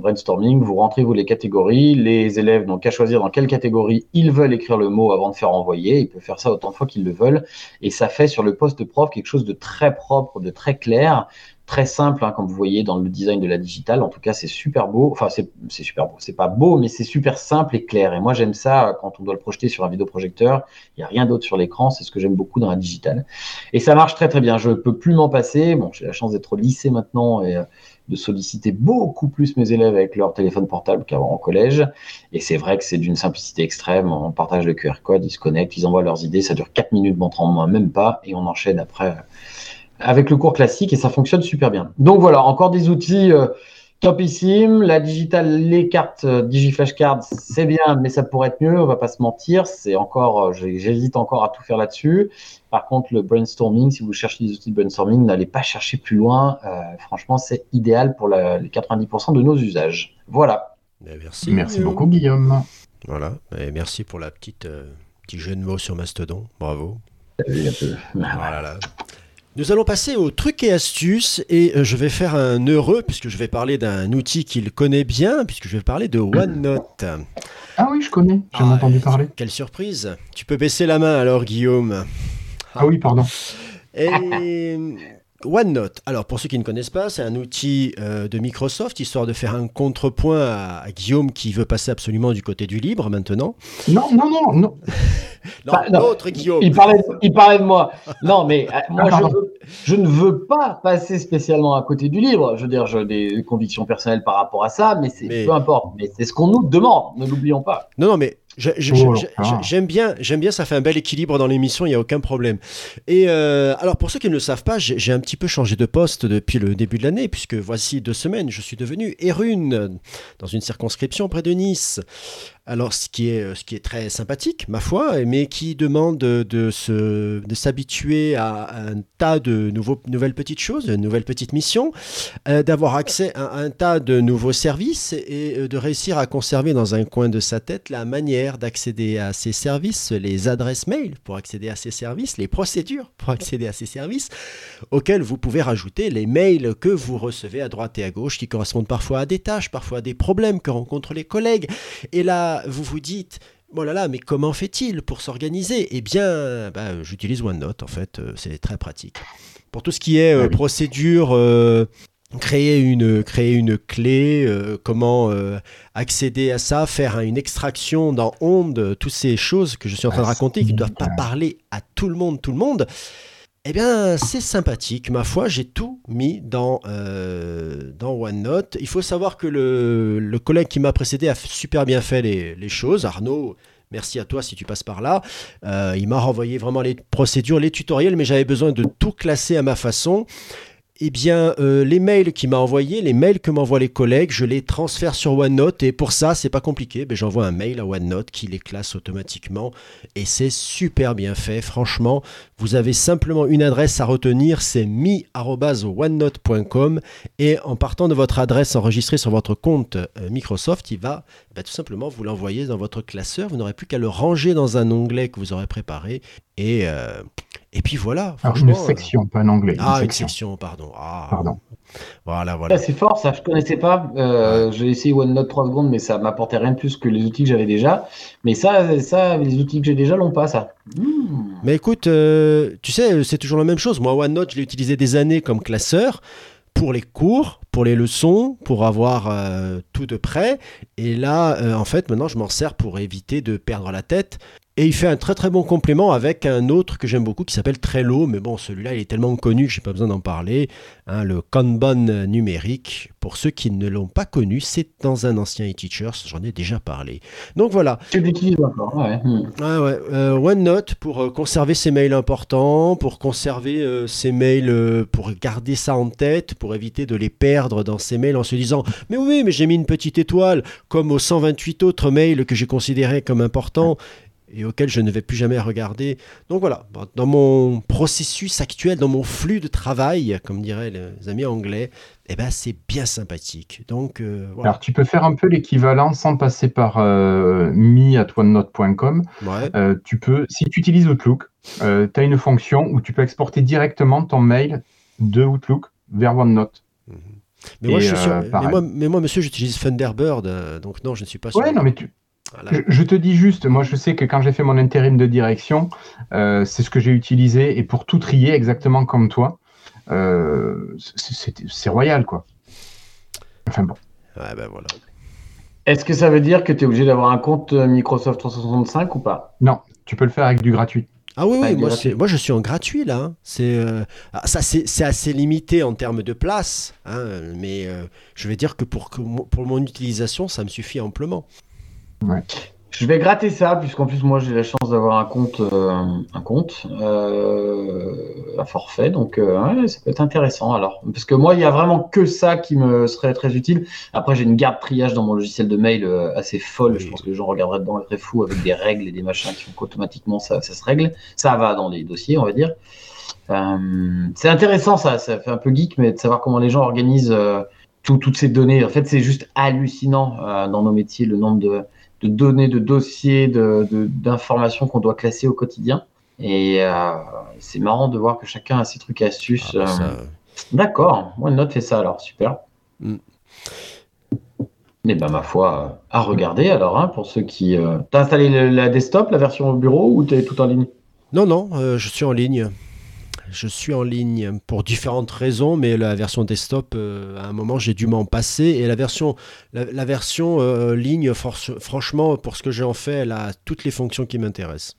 brainstorming, vous rentrez vous les catégories, les élèves n'ont qu'à choisir dans quelle catégorie ils veulent écrire le mot avant de faire envoyer, ils peuvent faire ça autant de fois qu'ils le veulent, et ça fait sur le poste prof quelque chose de très propre, de très clair, très simple, hein, comme vous voyez dans le design de la digitale. En tout cas, c'est super beau. Enfin, c'est super beau. C'est pas beau, mais c'est super simple et clair. Et moi, j'aime ça euh, quand on doit le projeter sur un vidéoprojecteur. Il n'y a rien d'autre sur l'écran. C'est ce que j'aime beaucoup dans la digitale. Et ça marche très très bien. Je peux plus m'en passer. Bon, j'ai la chance d'être au lycée maintenant et euh, de solliciter beaucoup plus mes élèves avec leur téléphone portable qu'avant au collège. Et c'est vrai que c'est d'une simplicité extrême. On partage le QR code, ils se connectent, ils envoient leurs idées. Ça dure 4 minutes, montre en moins, même pas. Et on enchaîne après euh, avec le cours classique et ça fonctionne super bien. Donc voilà, encore des outils euh, topissimes. La digitale, les cartes euh, DigiFlashcards, c'est bien, mais ça pourrait être mieux, on va pas se mentir. C'est encore, euh, j'hésite encore à tout faire là-dessus. Par contre, le brainstorming, si vous cherchez des outils de brainstorming, n'allez pas chercher plus loin. Euh, franchement, c'est idéal pour la- les 90% de nos usages. Voilà. Ben, merci. Merci Guillaume. beaucoup, Guillaume. Voilà. Et merci pour la petite euh, petit jeu de mots sur Mastodon. Bravo. Vu un peu Voilà, là. Nous allons passer aux trucs et astuces et euh, je vais faire un heureux puisque je vais parler d'un outil qu'il connaît bien puisque je vais parler de OneNote. Ah oui, je connais, j'en ai Ah, entendu parler. Quelle surprise Tu peux baisser la main alors Guillaume. Ah oui, pardon. Et (laughs) OneNote, alors pour ceux qui ne connaissent pas, c'est un outil euh, de Microsoft, histoire de faire un contrepoint à, à Guillaume qui veut passer absolument du côté du libre maintenant. Non, non, non, non. (laughs) Non, Bah, non. l'autre Guillaume. Il parlait, il parlait de moi. Non, mais euh, moi, je, pardon. veux- je ne veux pas passer spécialement à côté du livre. Je veux dire, j'ai des convictions personnelles par rapport à ça, mais, c'est Mais- peu importe. Mais c'est ce qu'on nous demande, ne l'oublions pas. Non, non, mais Oh, j'aime bien, j'aime bien, ça fait un bel équilibre dans l'émission, il n'y a aucun problème. Et euh, alors, pour ceux qui ne le savent pas, j'ai un petit peu changé de poste depuis le début de l'année, puisque voici deux semaines, je suis devenu Erune dans une circonscription près de Nice. Alors, ce qui est, ce qui est très sympathique, ma foi, mais qui demande de, de se, de s'habituer à un tas de nouveaux, nouvelles petites choses, de nouvelles petites missions, euh, d'avoir accès à un tas de nouveaux services et de réussir à conserver dans un coin de sa tête la manière d'accéder à ces services, les adresses mail pour accéder à ces services, les procédures pour accéder à ces services, auxquels vous pouvez rajouter les mails que vous recevez à droite et à gauche qui correspondent parfois à des tâches, parfois à des problèmes que rencontrent les collègues. Et là, vous vous dites, oh là là, mais comment fait-il pour s'organiser? Eh bien, bah, j'utilise OneNote, en fait, euh, c'est très pratique. Pour tout ce qui est euh, Ah procédure, euh, créer, une, créer une clé, euh, comment euh, accéder à ça, faire une extraction dans Onde, toutes ces choses que je suis en train de Ah, raconter, qui ne doivent pas parler à tout le monde, tout le monde. Eh bien, c'est sympathique. Ma foi, j'ai tout mis dans, euh, dans OneNote. Il faut savoir que le, le collègue qui m'a précédé a super bien fait les, les choses. Arnaud, merci à toi si tu passes par là. Euh, il m'a renvoyé vraiment les procédures, les tutoriels, mais j'avais besoin de tout classer à ma façon. Eh bien, euh, les mails qu'il m'a envoyés, les mails que m'envoient les collègues, je les transfère sur OneNote et pour ça, c'est pas compliqué. Ben, J'envoie un mail à OneNote qui les classe automatiquement et c'est super bien fait. Franchement, vous avez simplement une adresse à retenir, c'est mi@onenote.com et en partant de votre adresse enregistrée sur votre compte euh, Microsoft, il va ben, tout simplement vous l'envoyer dans votre classeur. Vous n'aurez plus qu'à le ranger dans un onglet que vous aurez préparé et euh, et puis voilà. Alors, une euh, section, pas un anglais. ah, une une section. section, pardon. Ah, Pardon. Voilà, voilà. C'est fort, ça. Je connaissais pas. Euh, J'ai essayé OneNote 3 secondes, mais ça m'apportait rien de plus que les outils que j'avais déjà. Mais ça, ça, les outils que j'ai déjà l'ont pas, ça. Hmm. Mais écoute, euh, tu sais, c'est toujours la même chose. Moi, OneNote, je l'ai utilisé des années comme classeur pour les cours, pour les leçons, pour avoir euh, tout de près. Et là, euh, en fait, maintenant, je m'en sers pour éviter de perdre la tête. Et il fait un très très bon complément avec un autre que j'aime beaucoup qui s'appelle Trello, mais bon, celui-là il est tellement connu que j'ai pas besoin d'en parler. hein, le Kanban numérique, pour ceux qui ne l'ont pas connu, c'est dans un ancien e-teachers, j'en ai déjà parlé. Donc voilà, Tu l'utilises encore, ouais. Hmm. ah ouais, euh, OneNote pour euh, conserver ses mails importants, pour conserver euh, ses mails, euh, pour garder ça en tête, pour éviter de les perdre dans ses mails en se disant Mais oui, mais j'ai mis une petite étoile, comme aux 128 autres mails que j'ai considérés comme importants et auxquels je ne vais plus jamais regarder. Donc voilà, dans mon processus actuel, dans mon flux de travail, comme diraient les amis anglais, eh ben, c'est bien sympathique. Donc euh, voilà. Alors, tu peux faire un peu l'équivalent sans passer par euh, me@onenote.com. Ouais. Euh, tu peux, si tu utilises Outlook, tu as une fonction où tu peux exporter directement ton mail de Outlook vers OneNote. Mais moi, je suis- euh, mais moi, mais moi, monsieur, j'utilise Thunderbird, euh, donc non, je ne suis pas sur. Ouais, non, mais tu, Voilà. je, je te dis juste, moi je sais que quand j'ai fait mon intérim de direction, euh, c'est ce que j'ai utilisé et pour tout trier exactement comme toi, euh, c'est- royal quoi. Enfin bon. Ouais, ben voilà. Est-ce que ça veut dire que tu es obligé d'avoir un compte euh, Microsoft 365 ou pas? Non, tu peux le faire avec du gratuit. Ah oui, oui, moi, je suis en gratuit là. hein. C'est euh, ah, ça, c'est c'est assez limité en termes de place, hein, mais euh, je vais dire que pour, pour mon utilisation, ça me suffit amplement. Je vais gratter ça, puisqu'en plus, moi, j'ai la chance d'avoir un compte, euh, un compte, euh, un forfait. Donc, euh, ouais, ça peut être intéressant. Alors, parce que moi, il y a vraiment que ça qui me serait très utile. Après, j'ai une garde triage dans mon logiciel de mail euh, assez folle. Oui. Je pense que les gens regarderaient dedans seraient fous avec des règles et des machins qui font qu'automatiquement ça, ça se règle. Ça va dans les dossiers, on va dire. Euh, c'est intéressant, ça. Ça fait un peu geek, mais de savoir comment les gens organisent euh, tout- toutes ces données. En fait, c'est juste hallucinant euh, dans nos métiers le nombre de de données, de dossiers, de- de- d'informations qu'on doit classer au quotidien. Et euh, c'est marrant de voir que chacun a ses trucs et astuces. Ah, bah, euh. ça- D'accord, OneNote fait ça alors, super. Mm. Mais ben ma foi, euh, à regarder alors, hein, pour ceux qui... euh, T'as installé la desktop, la version au bureau, ou t'es tout en ligne? Non, non, euh, je suis en ligne. Je suis en ligne pour différentes raisons, mais la version desktop, euh, à un moment, j'ai dû m'en passer. Et la version, la, la version euh, ligne, franchement, pour ce que j'en fais, elle a toutes les fonctions qui m'intéressent.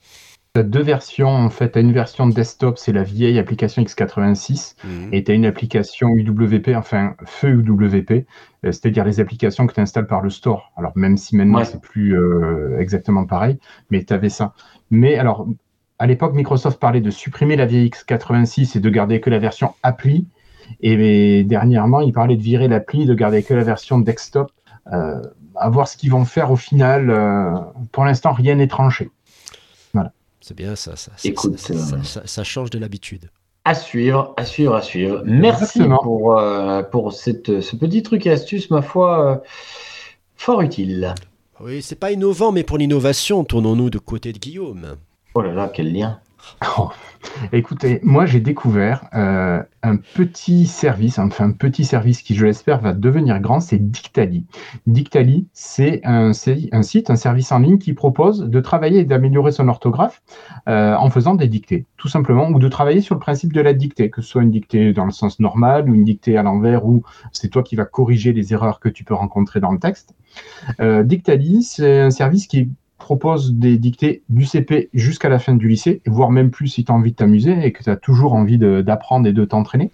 Tu as deux versions en fait. Tu as une version desktop, c'est la vieille application x86, et tu as une application UWP, enfin feu UWP, euh, c'est-à-dire les applications que tu installes par le store. Alors même si maintenant Ouais. c'est plus euh, exactement pareil, mais tu avais ça. Mais alors, à l'époque, Microsoft parlait de supprimer la vieille x86 et de garder que la version appli. Et dernièrement, il parlait de virer l'appli, de garder que la version desktop. Euh, à voir ce qu'ils vont faire au final. euh, pour l'instant, rien n'est tranché. C'est bien ça, ça, ça, Écoute, ça, ça- euh, ça- ça change de l'habitude. À suivre, à suivre, à suivre. Merci Exactement. pour, euh, pour cette, ce petit truc et astuce, ma foi, euh, fort utile. Oui, c'est pas innovant, mais pour l'innovation, tournons-nous de côté de Guillaume. Oh là là, quel lien. (laughs) Écoutez, moi j'ai découvert euh, un petit service, enfin un petit service qui, je l'espère, va devenir grand, c'est Dictali. Dictali, c'est un, c'est un site, un service en ligne qui propose de travailler et d'améliorer son orthographe euh, en faisant des dictées, tout simplement, ou de travailler sur le principe de la dictée, que ce soit une dictée dans le sens normal ou une dictée à l'envers, où c'est toi qui vas corriger les erreurs que tu peux rencontrer dans le texte. Euh, Dictali, c'est un service qui propose des dictées du CP jusqu'à la fin du lycée, voire même plus si tu as envie de t'amuser et que tu as toujours envie d'apprendre et de t'entraîner.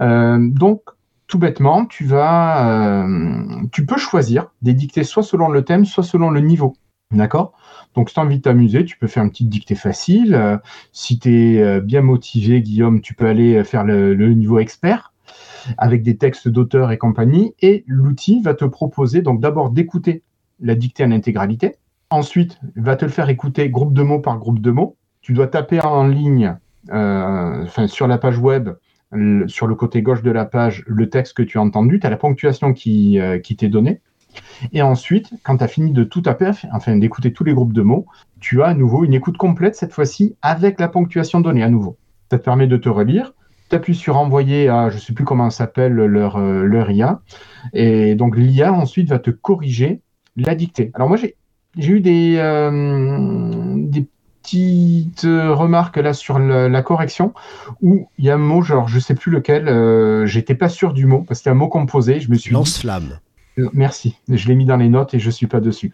Euh, donc, tout bêtement, tu vas, euh, tu peux choisir des dictées soit selon le thème, soit selon le niveau. D'accord? Donc, si tu as envie de t'amuser, tu peux faire une petite dictée facile. Euh, si tu es bien motivé, Guillaume, tu peux aller faire le, niveau expert avec des textes d'auteur et compagnie. Et l'outil va te proposer donc d'abord d'écouter la dictée en intégralité. Ensuite, va te le faire écouter groupe de mots par groupe de mots. Tu dois taper en ligne, euh, sur la page web, sur le côté gauche de la page, le texte que tu as entendu. Tu as la ponctuation qui, euh, qui t'est donnée. Et ensuite, quand tu as fini de tout taper, enfin d'écouter tous les groupes de mots, tu as à nouveau une écoute complète, cette fois-ci avec la ponctuation donnée à nouveau. Ça te permet de te relire. Tu appuies sur envoyer à, je ne sais plus comment s'appelle leur, euh, leur IA. Et donc l'IA ensuite va te corriger la dictée. Alors moi, j'ai j'ai eu des, euh, des petites remarques là sur la correction où il y a un mot, genre je sais plus lequel, euh, j'étais pas sûr du mot parce que c'était un mot composé. Je me suis Lance-flamme. euh, Merci, je l'ai mis dans les notes et je suis pas dessus.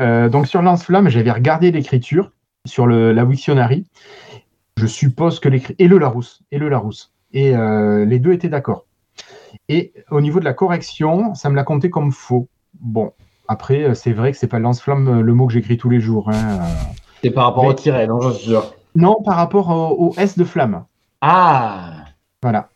Euh, donc sur lance-flamme, j'avais regardé l'écriture sur le, la Wiktionary. Je suppose que l'écrit et le Larousse et le Larousse et les deux étaient d'accord. Et au niveau de la correction, ça me l'a compté comme faux. Bon, après, euh, c'est vrai que c'est pas lance-flamme euh, le mot que j'écris tous les jours. hein. C'est par rapport Mais- au tiret, non, je suis sûr. Non, par rapport au, au S de flamme. Ah Voilà.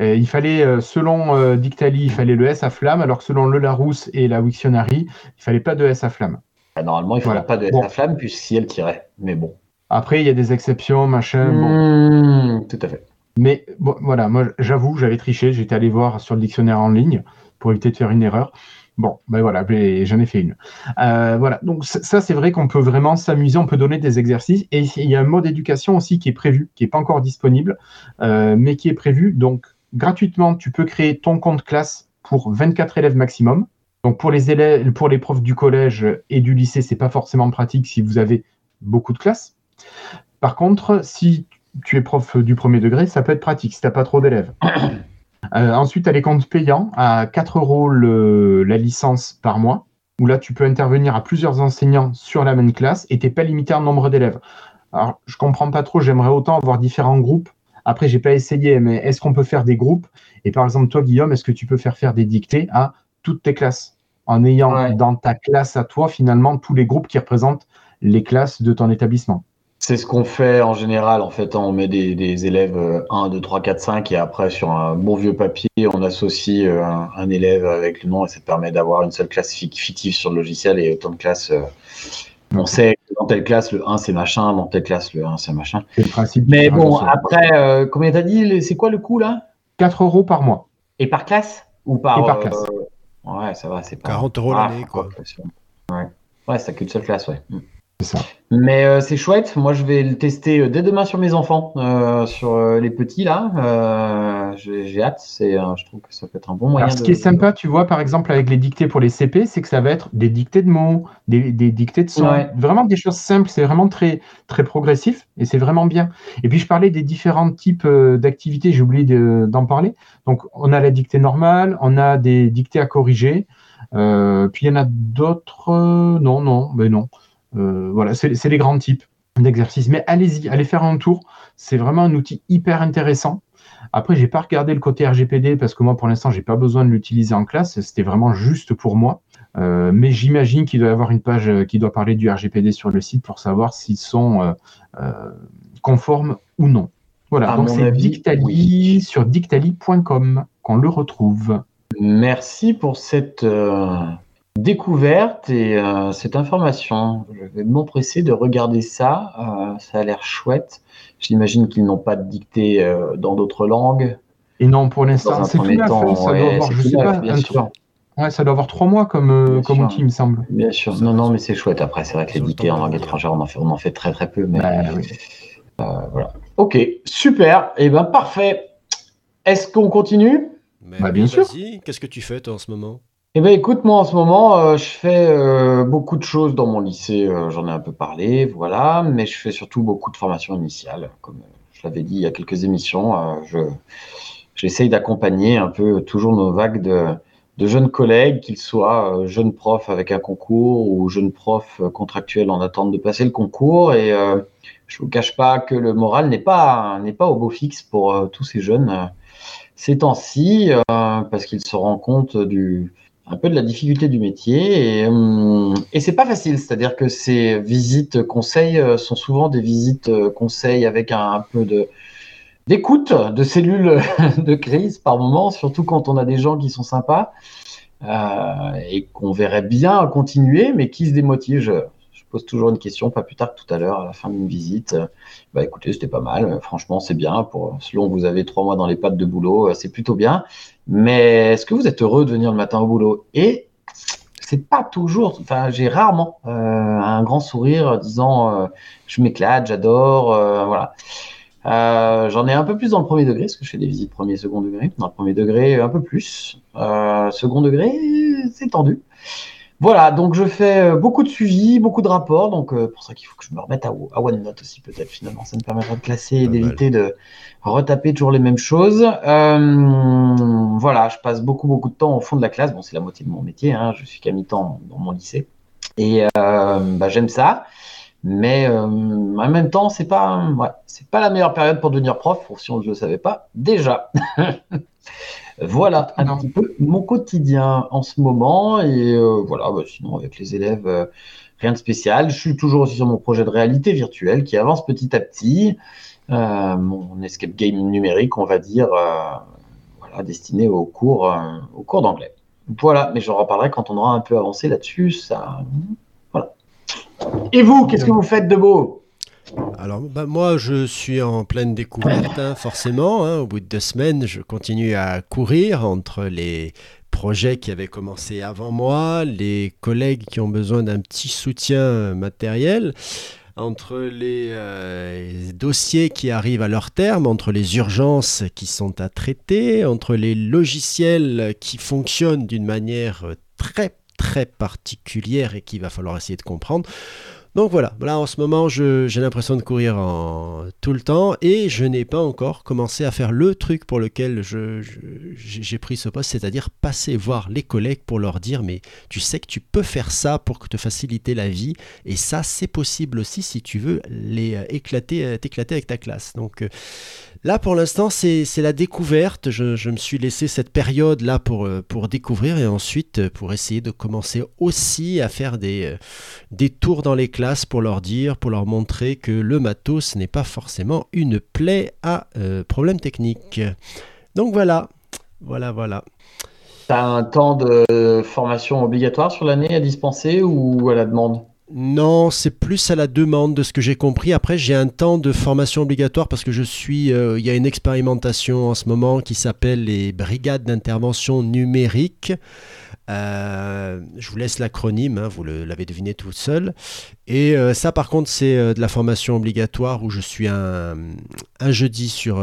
Euh, il fallait, euh, selon euh, Dictali, il fallait le S à flamme, alors que selon le Larousse et la Wiktionary, il fallait pas de S à flamme. Bah, Normalement, il ne Voilà. pas de S Bon. à flamme, puisque si elle tirait. Mais bon. Après, il y a des exceptions, machin. bon. Mmh, tout à fait. Mais bon, voilà, moi, j'avoue, j'avais triché. J'étais allé voir sur le dictionnaire en ligne pour éviter de faire une erreur. Bon, ben voilà, j'en ai fait une. Euh, voilà, donc ça, ça, c'est vrai qu'on peut vraiment s'amuser, on peut donner des exercices. Et il y a un mode éducation aussi qui est prévu, qui n'est pas encore disponible, euh, mais qui est prévu. Donc, gratuitement, tu peux créer ton compte classe pour 24 élèves maximum. Donc, pour les élèves, pour les profs du collège et du lycée, c'est pas forcément pratique si vous avez beaucoup de classes. Par contre, si tu es prof du premier degré, ça peut être pratique si tu n'as pas trop d'élèves. (coughs) Euh, ensuite, tu as les comptes payants à 4 euros le- la licence par mois, où là, tu peux intervenir à plusieurs enseignants sur la même classe et tu n'es pas limité en nombre d'élèves. Alors, je comprends pas trop, j'aimerais autant avoir différents groupes. Après, j'ai pas essayé, mais est-ce qu'on peut faire des groupes? Et par exemple, toi, Guillaume, est-ce que tu peux faire faire des dictées à toutes tes classes? En ayant Ouais. dans ta classe à toi, finalement, tous les groupes qui représentent les classes de ton établissement C'est ce qu'on fait en général. En fait, hein, on met des, des élèves euh, 1, 2, 3, 4, 5 et après, sur un bon vieux papier, on associe euh, un, un élève avec le nom et ça te permet d'avoir une seule classe fic- fictive sur le logiciel et autant de classes. euh, on sait que dans telle classe, le 1 c'est machin, dans telle classe, le 1 c'est machin. C'est le principe. Mais bon, après, euh, combien t'as dit? C'est quoi le coût là? 4 euros par mois. Et par classe? Ou par, Et par euh, classe. Ouais, ça va, c'est pas. 40 euros Ah, l'année, quoi. Ouais, ouais c'est qu'une seule classe, ouais. Ça. Mais euh, c'est chouette. Moi, je vais le tester euh, dès demain sur mes enfants, euh, sur euh, les petits là. Euh, j'ai hâte. C'est, euh, je trouve que ça peut être un bon moyen. Alors, ce de- qui est sympa, tu vois, par exemple, avec les dictées pour les CP, c'est que ça va être des dictées de mots, des, des dictées de sons, Ouais. vraiment des choses simples. C'est vraiment très, très progressif et c'est vraiment bien. Et puis, je parlais des différents types euh, d'activités, j'ai oublié de- d'en parler. Donc, on a la dictée normale, on a des dictées à corriger, euh, puis il y en a d'autres. euh, non, non, mais non. Euh, voilà, c'est les grands types d'exercices. Mais allez-y, allez faire un tour. C'est vraiment un outil hyper intéressant. Après, j'ai pas regardé le côté RGPD parce que moi, pour l'instant, j'ai pas besoin de l'utiliser en classe. C'était vraiment juste pour moi. Euh, mais j'imagine qu'il doit y avoir une page euh, qui doit parler du RGPD sur le site pour savoir s'ils sont euh, euh, conformes ou non. Voilà, À donc c'est Dictali oui. sur dictali.com qu'on le retrouve. Merci pour cette découverte et euh, cette information. Je vais m'empresser de regarder ça. Euh, ça a l'air chouette. J'imagine qu'ils n'ont pas de dictée euh, dans d'autres langues. Et non, pour l'instant, c'est tout premier neuf. temps, hein, ça ouais, doit avoir, c'est je tout sais neuf, pas, bien un sûr. truc- Ouais, ça doit avoir trois mois comme, euh, comme outil, il me semble. Bien sûr. Non, non, mais c'est chouette. Après, c'est vrai que les dictées en langue étrangère, on en fait, on en fait très très peu. Mais Bah, oui. voilà. Ok, super. Et ben parfait. Est-ce qu'on continue? Mais Bah, bien sûr. Qu'est-ce que tu fais, toi, en ce moment? Eh ben écoute, moi en ce moment, euh, je fais euh, beaucoup de choses dans mon lycée. euh, J'en ai un peu parlé, voilà. Mais je fais surtout beaucoup de formations initiales, comme je l'avais dit il y a quelques émissions. je j'essaye d'accompagner un peu toujours nos vagues de de jeunes collègues, qu'ils soient jeunes profs avec un concours ou jeunes profs contractuels en attente de passer le concours. Et je vous cache pas que le moral n'est pas n'est pas au beau fixe pour tous ces jeunes ces temps-ci, parce qu'ils se rendent compte du un peu de la difficulté du métier et, hum, et c'est pas facile. C'est-à-dire que ces visites conseils euh, sont souvent des visites euh, conseils avec un, peu de d'écoute de cellules (laughs) de crise par moment, surtout quand on a des gens qui sont sympas euh, et qu'on verrait bien continuer, mais qui se démotivent. Pose toujours une question, pas plus tard que tout à l'heure, à la fin d'une visite. Euh, Bah écoutez, c'était pas mal. Euh, Franchement, c'est bien. Pour selon que vous avez trois mois dans les pattes de boulot, euh, c'est plutôt bien. Mais est-ce que vous êtes heureux de venir le matin au boulot? Et c'est pas toujours. Enfin, j'ai rarement euh, un grand sourire disant euh, je m'éclate, j'adore, euh, voilà. Euh, J'en ai un peu plus dans le premier degré, parce que je fais des visites premier second degré. Dans le premier degré, un peu plus. Euh, second degré, c'est tendu. Voilà, donc je fais euh, beaucoup de suivi, beaucoup de rapports, donc euh, pour ça qu'il faut que je me remette à, à OneNote aussi peut-être finalement, ça me permettra de classer et d'éviter de retaper toujours les mêmes choses. Euh, voilà, je passe beaucoup beaucoup de temps au fond de la classe, bon c'est la moitié de mon métier, hein, je suis qu'à mi-temps dans mon lycée, et euh, bah, j'aime ça, Mais en même temps, c'est pas, ouais, c'est pas la meilleure période pour devenir prof, si on ne le savait pas déjà. (laughs) voilà un petit peu mon quotidien en ce moment. Et euh, voilà, bah, sinon, avec les élèves, euh, rien de spécial. Je suis toujours aussi sur mon projet de réalité virtuelle qui avance petit à petit. Euh, mon escape game numérique, on va dire, voilà, destiné au cours, cours d'anglais. Voilà, mais j'en reparlerai quand on aura un peu avancé là-dessus. Ça, voilà. Et vous, qu'est-ce que vous faites de beau? Alors, bah, moi, je suis en pleine découverte, hein, forcément. hein. Au bout de deux semaines, je continue à courir entre les projets qui avaient commencé avant moi, les collègues qui ont besoin d'un petit soutien matériel, entre les euh, dossiers qui arrivent à leur terme, entre les urgences qui sont à traiter, entre les logiciels qui fonctionnent d'une manière très très particulière et qu'il va falloir essayer de comprendre. Donc voilà, là en ce moment j'ai l'impression de courir en, tout le temps et je n'ai pas encore commencé à faire le truc pour lequel j'ai pris ce poste, c'est-à-dire passer voir les collègues pour leur dire mais tu sais que tu peux faire ça pour te faciliter la vie et ça c'est possible aussi si tu veux les euh, éclater, euh, t'éclater avec ta classe. Donc euh, là pour l'instant c'est la découverte, je, me suis laissé cette période là pour, euh, pour découvrir et ensuite euh, pour essayer de commencer aussi à faire des... euh, des tours dans les classes pour leur dire, pour leur montrer que le matos n'est pas forcément une plaie à euh, problème technique. Donc voilà, voilà, voilà. T'as un temps de formation obligatoire sur l'année à dispenser ou à la demande? Non, c'est plus à la demande de ce que j'ai compris. Après, j'ai un temps de formation obligatoire parce que je suis. euh, Il y a une expérimentation en ce moment qui s'appelle les brigades d'intervention numérique. Euh, je vous laisse l'acronyme, hein, vous l'avez deviné tout seul. Et euh, ça, par contre, c'est de la formation obligatoire où je suis un, un jeudi sur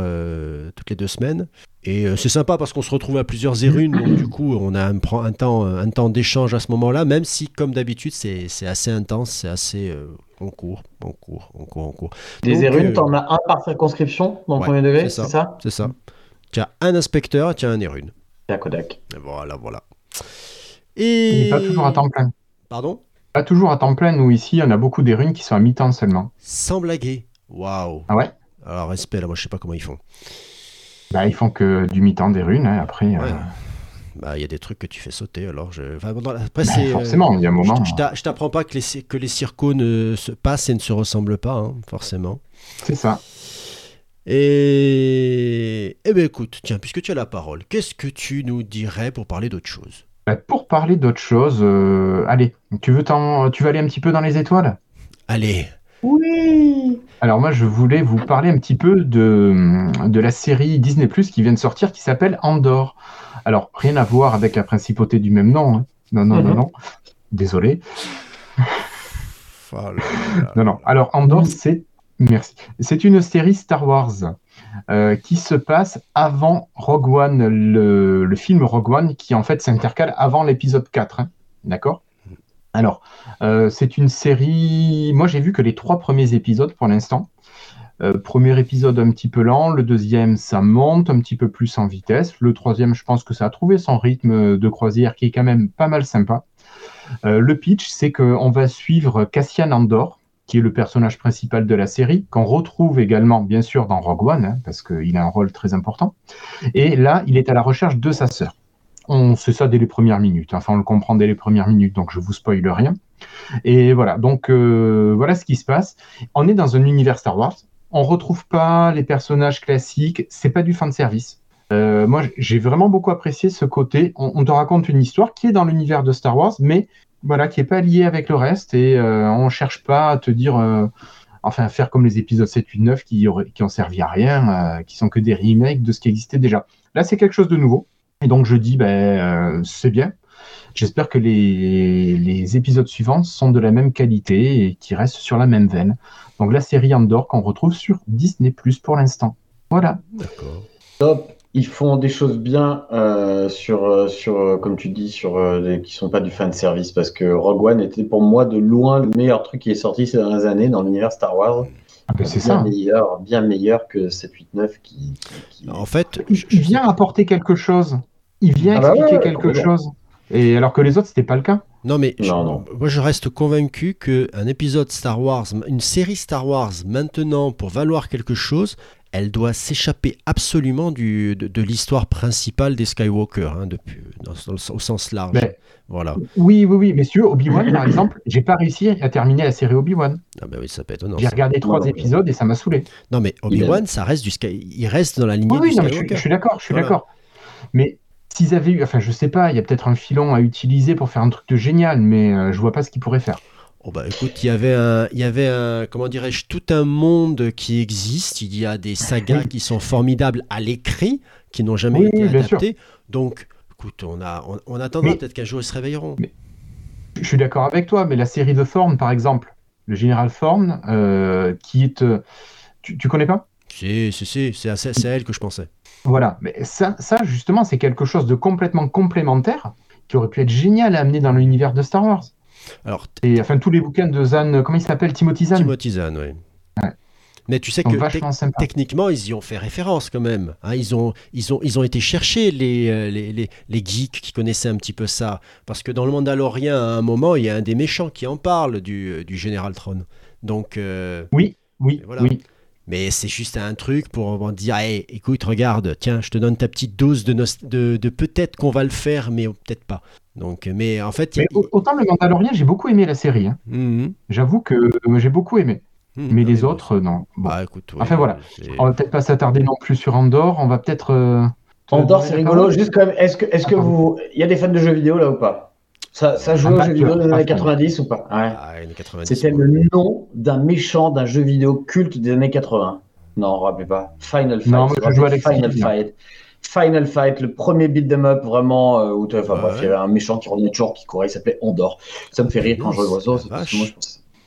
toutes les deux semaines. Et euh, c'est sympa parce qu'on se retrouve à plusieurs érunes, donc du coup, on a un, prend un temps, un temps d'échange à ce moment-là, même si, comme d'habitude, c'est assez intense, c'est assez. euh, on court, on court, on court, on court. Des érunes, euh, t'en as un par circonscription dans le ouais, premier degré, c'est ça. C'est ça. Tu as un inspecteur et tu as un érune. C'est à Kodak. Et Voilà, voilà. Il Et. n'est pas toujours à temps plein. Pardon? Pas toujours à temps plein, nous ici, on a beaucoup des runes qui sont à mi-temps seulement. Sans blaguer. Waouh. Ah ouais? Alors, respect, là, moi, je sais pas comment ils font. Bah, ils font que du mi-temps des runes, hein, après. euh. Bah, il y a des trucs que tu fais sauter, alors je. Enfin, bon, après, bah, c'est. euh, forcément, il y a un moment. Je, je je t'apprends pas que les, que les circos ne se passent et ne se ressemblent pas, hein, forcément. C'est ça. Et. Eh bien, écoute, tiens, puisque tu as la parole, qu'est-ce que tu nous dirais pour parler d'autre chose? Bah, pour parler d'autre chose, euh, allez, tu veux, tu veux aller un petit peu dans les étoiles? Allez Oui Alors moi, je voulais vous parler un petit peu de, de la série Disney Plus qui vient de sortir, qui s'appelle Andor. Alors, rien à voir avec la principauté du même nom. hein. Non, non, non, Mhm. non. Désolé. Oh. Non, non. Alors, Andor, c'est... Merci. C'est une série Star Wars euh, qui se passe avant Rogue One, le, le film Rogue One, qui en fait s'intercale avant l'épisode 4. hein. D'accord? Alors, euh, c'est une série... Moi, j'ai vu que les trois premiers épisodes pour l'instant. Euh, premier épisode un petit peu lent, le deuxième ça monte un petit peu plus en vitesse, le troisième je pense que ça a trouvé son rythme de croisière qui est quand même pas mal sympa. Euh, le pitch c'est qu'on va suivre Cassian Andor, qui est le personnage principal de la série, qu'on retrouve également bien sûr dans Rogue One, hein, parce qu'il a un rôle très important. Et là il est à la recherche de sa sœur. On sait ça dès les premières minutes, enfin on le comprend dès les premières minutes, donc je vous spoile rien. Et voilà, donc euh, voilà ce qui se passe. On est dans un univers Star Wars. On retrouve pas les personnages classiques. C'est pas du fan service. Euh, moi, j'ai vraiment beaucoup apprécié ce côté. On, te raconte une histoire qui est dans l'univers de Star Wars, mais voilà, qui est pas liée avec le reste. Et euh, on cherche pas à te dire, euh, enfin, faire comme les épisodes 7, 8, 9 qui, auraient, ont servi à rien, qui sont que des remakes de ce qui existait déjà. Là, c'est quelque chose de nouveau. Et donc, je dis, ben, euh, c'est bien. J'espère que les, les épisodes suivants sont de la même qualité et qui restent sur la même veine. Donc la série Andor qu'on retrouve sur Disney Plus pour l'instant. Voilà. D'accord. Top. Ils font des choses bien euh, sur, euh, sur comme tu dis, sur euh, qui sont pas du fan service parce que Rogue One était pour moi de loin le meilleur truc qui est sorti ces dernières années dans l'univers Star Wars. Ah ben, c'est bien ça. meilleur, bien meilleur que 7, 8, 9 qui, qui- qui- En fait, je- vient apporter quelque chose. Il vient Ah bah expliquer ouais, quelque chose. Et alors que les autres, c'était pas le cas. Non, mais je- Non, non. moi je reste convaincu qu'un épisode Star Wars, une série Star Wars, maintenant, pour valoir quelque chose, elle doit s'échapper absolument du, de, de l'histoire principale des Skywalker, hein, depuis, dans- dans le- au sens large. Mais- Voilà. Oui, oui, oui. Messieurs, Obi-Wan, par exemple, j'ai pas réussi à terminer la série Obi-Wan. Ah ben oui, ça peut être étonnant. J'ai regardé trois non, épisodes et ça m'a saoulé. Non, mais Obi-Wan, ça reste du Sky... il reste dans la lignée Oui, oui, du non, mais je, suis- Skywalker. je suis d'accord, je suis Voilà. d'accord. Mais s'ils avaient eu, enfin, je sais pas, il y a peut-être un filon à utiliser pour faire un truc de génial, mais euh, je vois pas ce qu'ils pourraient faire. Oh bah écoute, il y avait un, il y avait un, comment dirais-je, tout un monde qui existe. Il y a des sagas Oui. qui sont formidables à l'écrit, qui n'ont jamais Oui, été adaptées. Donc, écoute, on a, on, on attendra peut-être qu'un jour ils se réveilleront. Je suis d'accord avec toi, mais la série de Thorne, par exemple, le général Thorne, euh, qui est, euh, tu, tu connais pas? Si, si, si, c'est à, c'est à elle que je pensais. Voilà, mais ça, ça justement, c'est quelque chose de complètement complémentaire qui aurait pu être génial à amener dans l'univers de Star Wars. Alors, Et enfin, tous les bouquins de Zahn, comment il s'appelle? Timothy Zahn Timothy Zahn, oui. Ouais. Mais tu sais que techniquement, ils y ont fait référence quand même. hein. ils, ont, ils, ont, ils ont été chercher les, euh, les, les, les geeks qui connaissaient un petit peu ça. Parce que dans le Mandalorien, à un moment, il y a un des méchants qui en parle du, euh, du général Tron. Donc, euh, Oui, oui, voilà. oui. Mais c'est juste un truc pour dire Hey, écoute, regarde, tiens, je te donne ta petite dose de, de, de peut-être qu'on va le faire, mais peut-être pas. Donc, mais en fait, il y Mais a- au- autant le Mandalorien, j'ai beaucoup aimé la série. hein. Mhm. J'avoue que euh, j'ai beaucoup aimé. Mhm. Mais Non, les autres, euh, non. Bon. Bah écoute, Enfin, voilà. On va peut-être pas s'attarder non plus sur Andorre. On va peut-être. euh, Andorre, c'est rigolo. Juste quand même, est-ce que, est-ce que vous. Il y a des fans de jeux vidéo là ou pas? Ça, ça joue aux jeux vidéo des années fan. 90 ou pas? Ouais. Ah, années 90, C'était ouais. le nom d'un méchant d'un jeu vidéo culte des années 80. Non, rappelez pas. Final Fight. Non, je joue à Final Fight. Final Fight, le premier beat 'em up vraiment euh, où enfin, bref, il y avait un méchant qui revenait toujours qui courait, il s'appelait Andorre. Ça me fait rire quand je vois ça.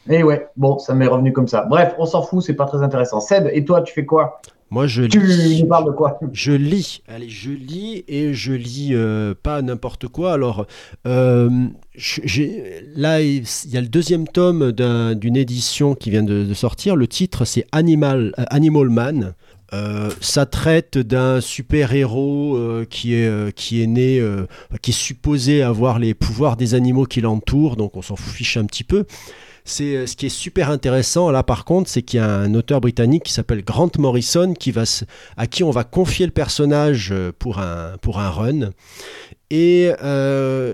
Et ouais, bon, ça m'est revenu comme ça. Bref, on s'en fout, c'est pas très intéressant. Seb, et toi, tu fais quoi? Moi, je Tu lis. nous parles de quoi? Je lis, allez, je lis et je lis euh, pas n'importe quoi. Alors, euh, là, il y a le deuxième tome d'un- d'une édition qui vient de, de sortir. Le titre, c'est Animal, euh, Animal Man. Euh, ça traite d'un super-héros euh, qui, est, euh, qui est né, qui est supposé avoir les pouvoirs des animaux qui l'entourent, donc on s'en fiche un petit peu. C'est euh, ce qui est super intéressant là par contre, c'est qu'il y a un auteur britannique qui s'appelle Grant Morrison à qui on va confier le personnage euh, pour un pour un run. Et euh,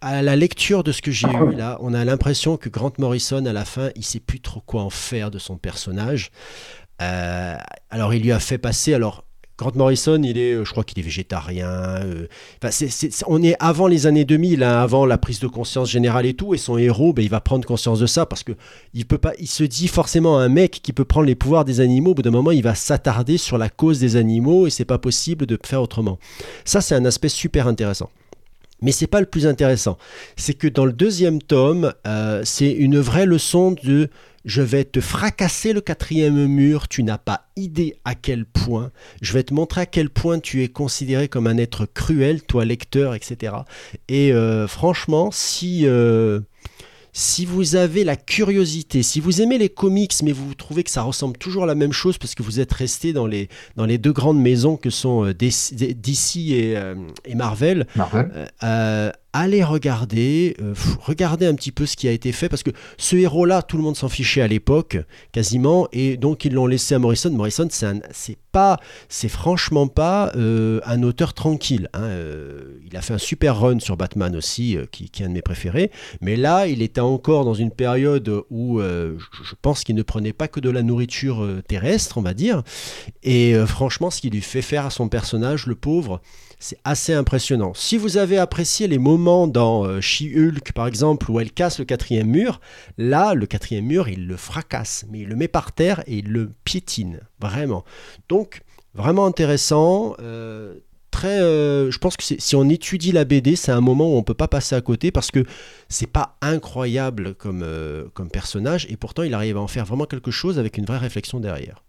à la lecture de ce que j'ai eu là, on a l'impression que Grant Morrison à la fin, il sait plus trop quoi en faire de son personnage. Alors il lui a fait passer alors. Grant Morrison, il euh, je crois qu'il est végétarien. euh, on est avant les années 2000, hein, avant la prise de conscience générale et tout. Et son héros, ben, il va prendre conscience de ça parce que. Il se dit forcément un mec qui peut prendre les pouvoirs des animaux. Au bout d'un moment, il va s'attarder sur la cause des animaux et c'est pas possible de faire autrement. Ça, c'est un aspect super intéressant. Mais c'est pas le plus intéressant. C'est que dans le deuxième tome, euh, c'est une vraie leçon de je vais te fracasser le quatrième mur, tu n'as pas idée à quel point, je vais te montrer à quel point tu es considéré comme un être cruel, toi lecteur, etc. Et euh, franchement, si, euh, si vous avez la curiosité, si vous aimez les comics, mais vous trouvez que ça ressemble toujours à la même chose parce que vous êtes resté dans les, dans les deux grandes maisons que sont euh, DC et, et Marvel, Marvel. euh, allez regarder, euh, regardez un petit peu ce qui a été fait, parce que ce héros-là, tout le monde s'en fichait à l'époque, quasiment, et donc ils l'ont laissé à Morrison. Morrison, c'est pas, c'est franchement pas euh, un auteur tranquille. hein. Euh, il a fait un super run sur Batman aussi, qui, qui est un de mes préférés, mais là, il était encore dans une période où je, pense qu'il ne prenait pas que de la nourriture terrestre, on va dire, et franchement, ce qu'il lui fait faire à son personnage, le pauvre, c'est assez impressionnant. Si vous avez apprécié les moments dans euh, She-Hulk, par exemple, où elle casse le quatrième mur, là, le quatrième mur, il le fracasse, mais il le met par terre et il le piétine, vraiment. Donc, vraiment intéressant. euh, Très, euh, je pense que si on étudie la BD, c'est un moment où on peut pas passer à côté parce que c'est pas incroyable comme, euh, comme personnage et pourtant il arrive à en faire vraiment quelque chose avec une vraie réflexion derrière.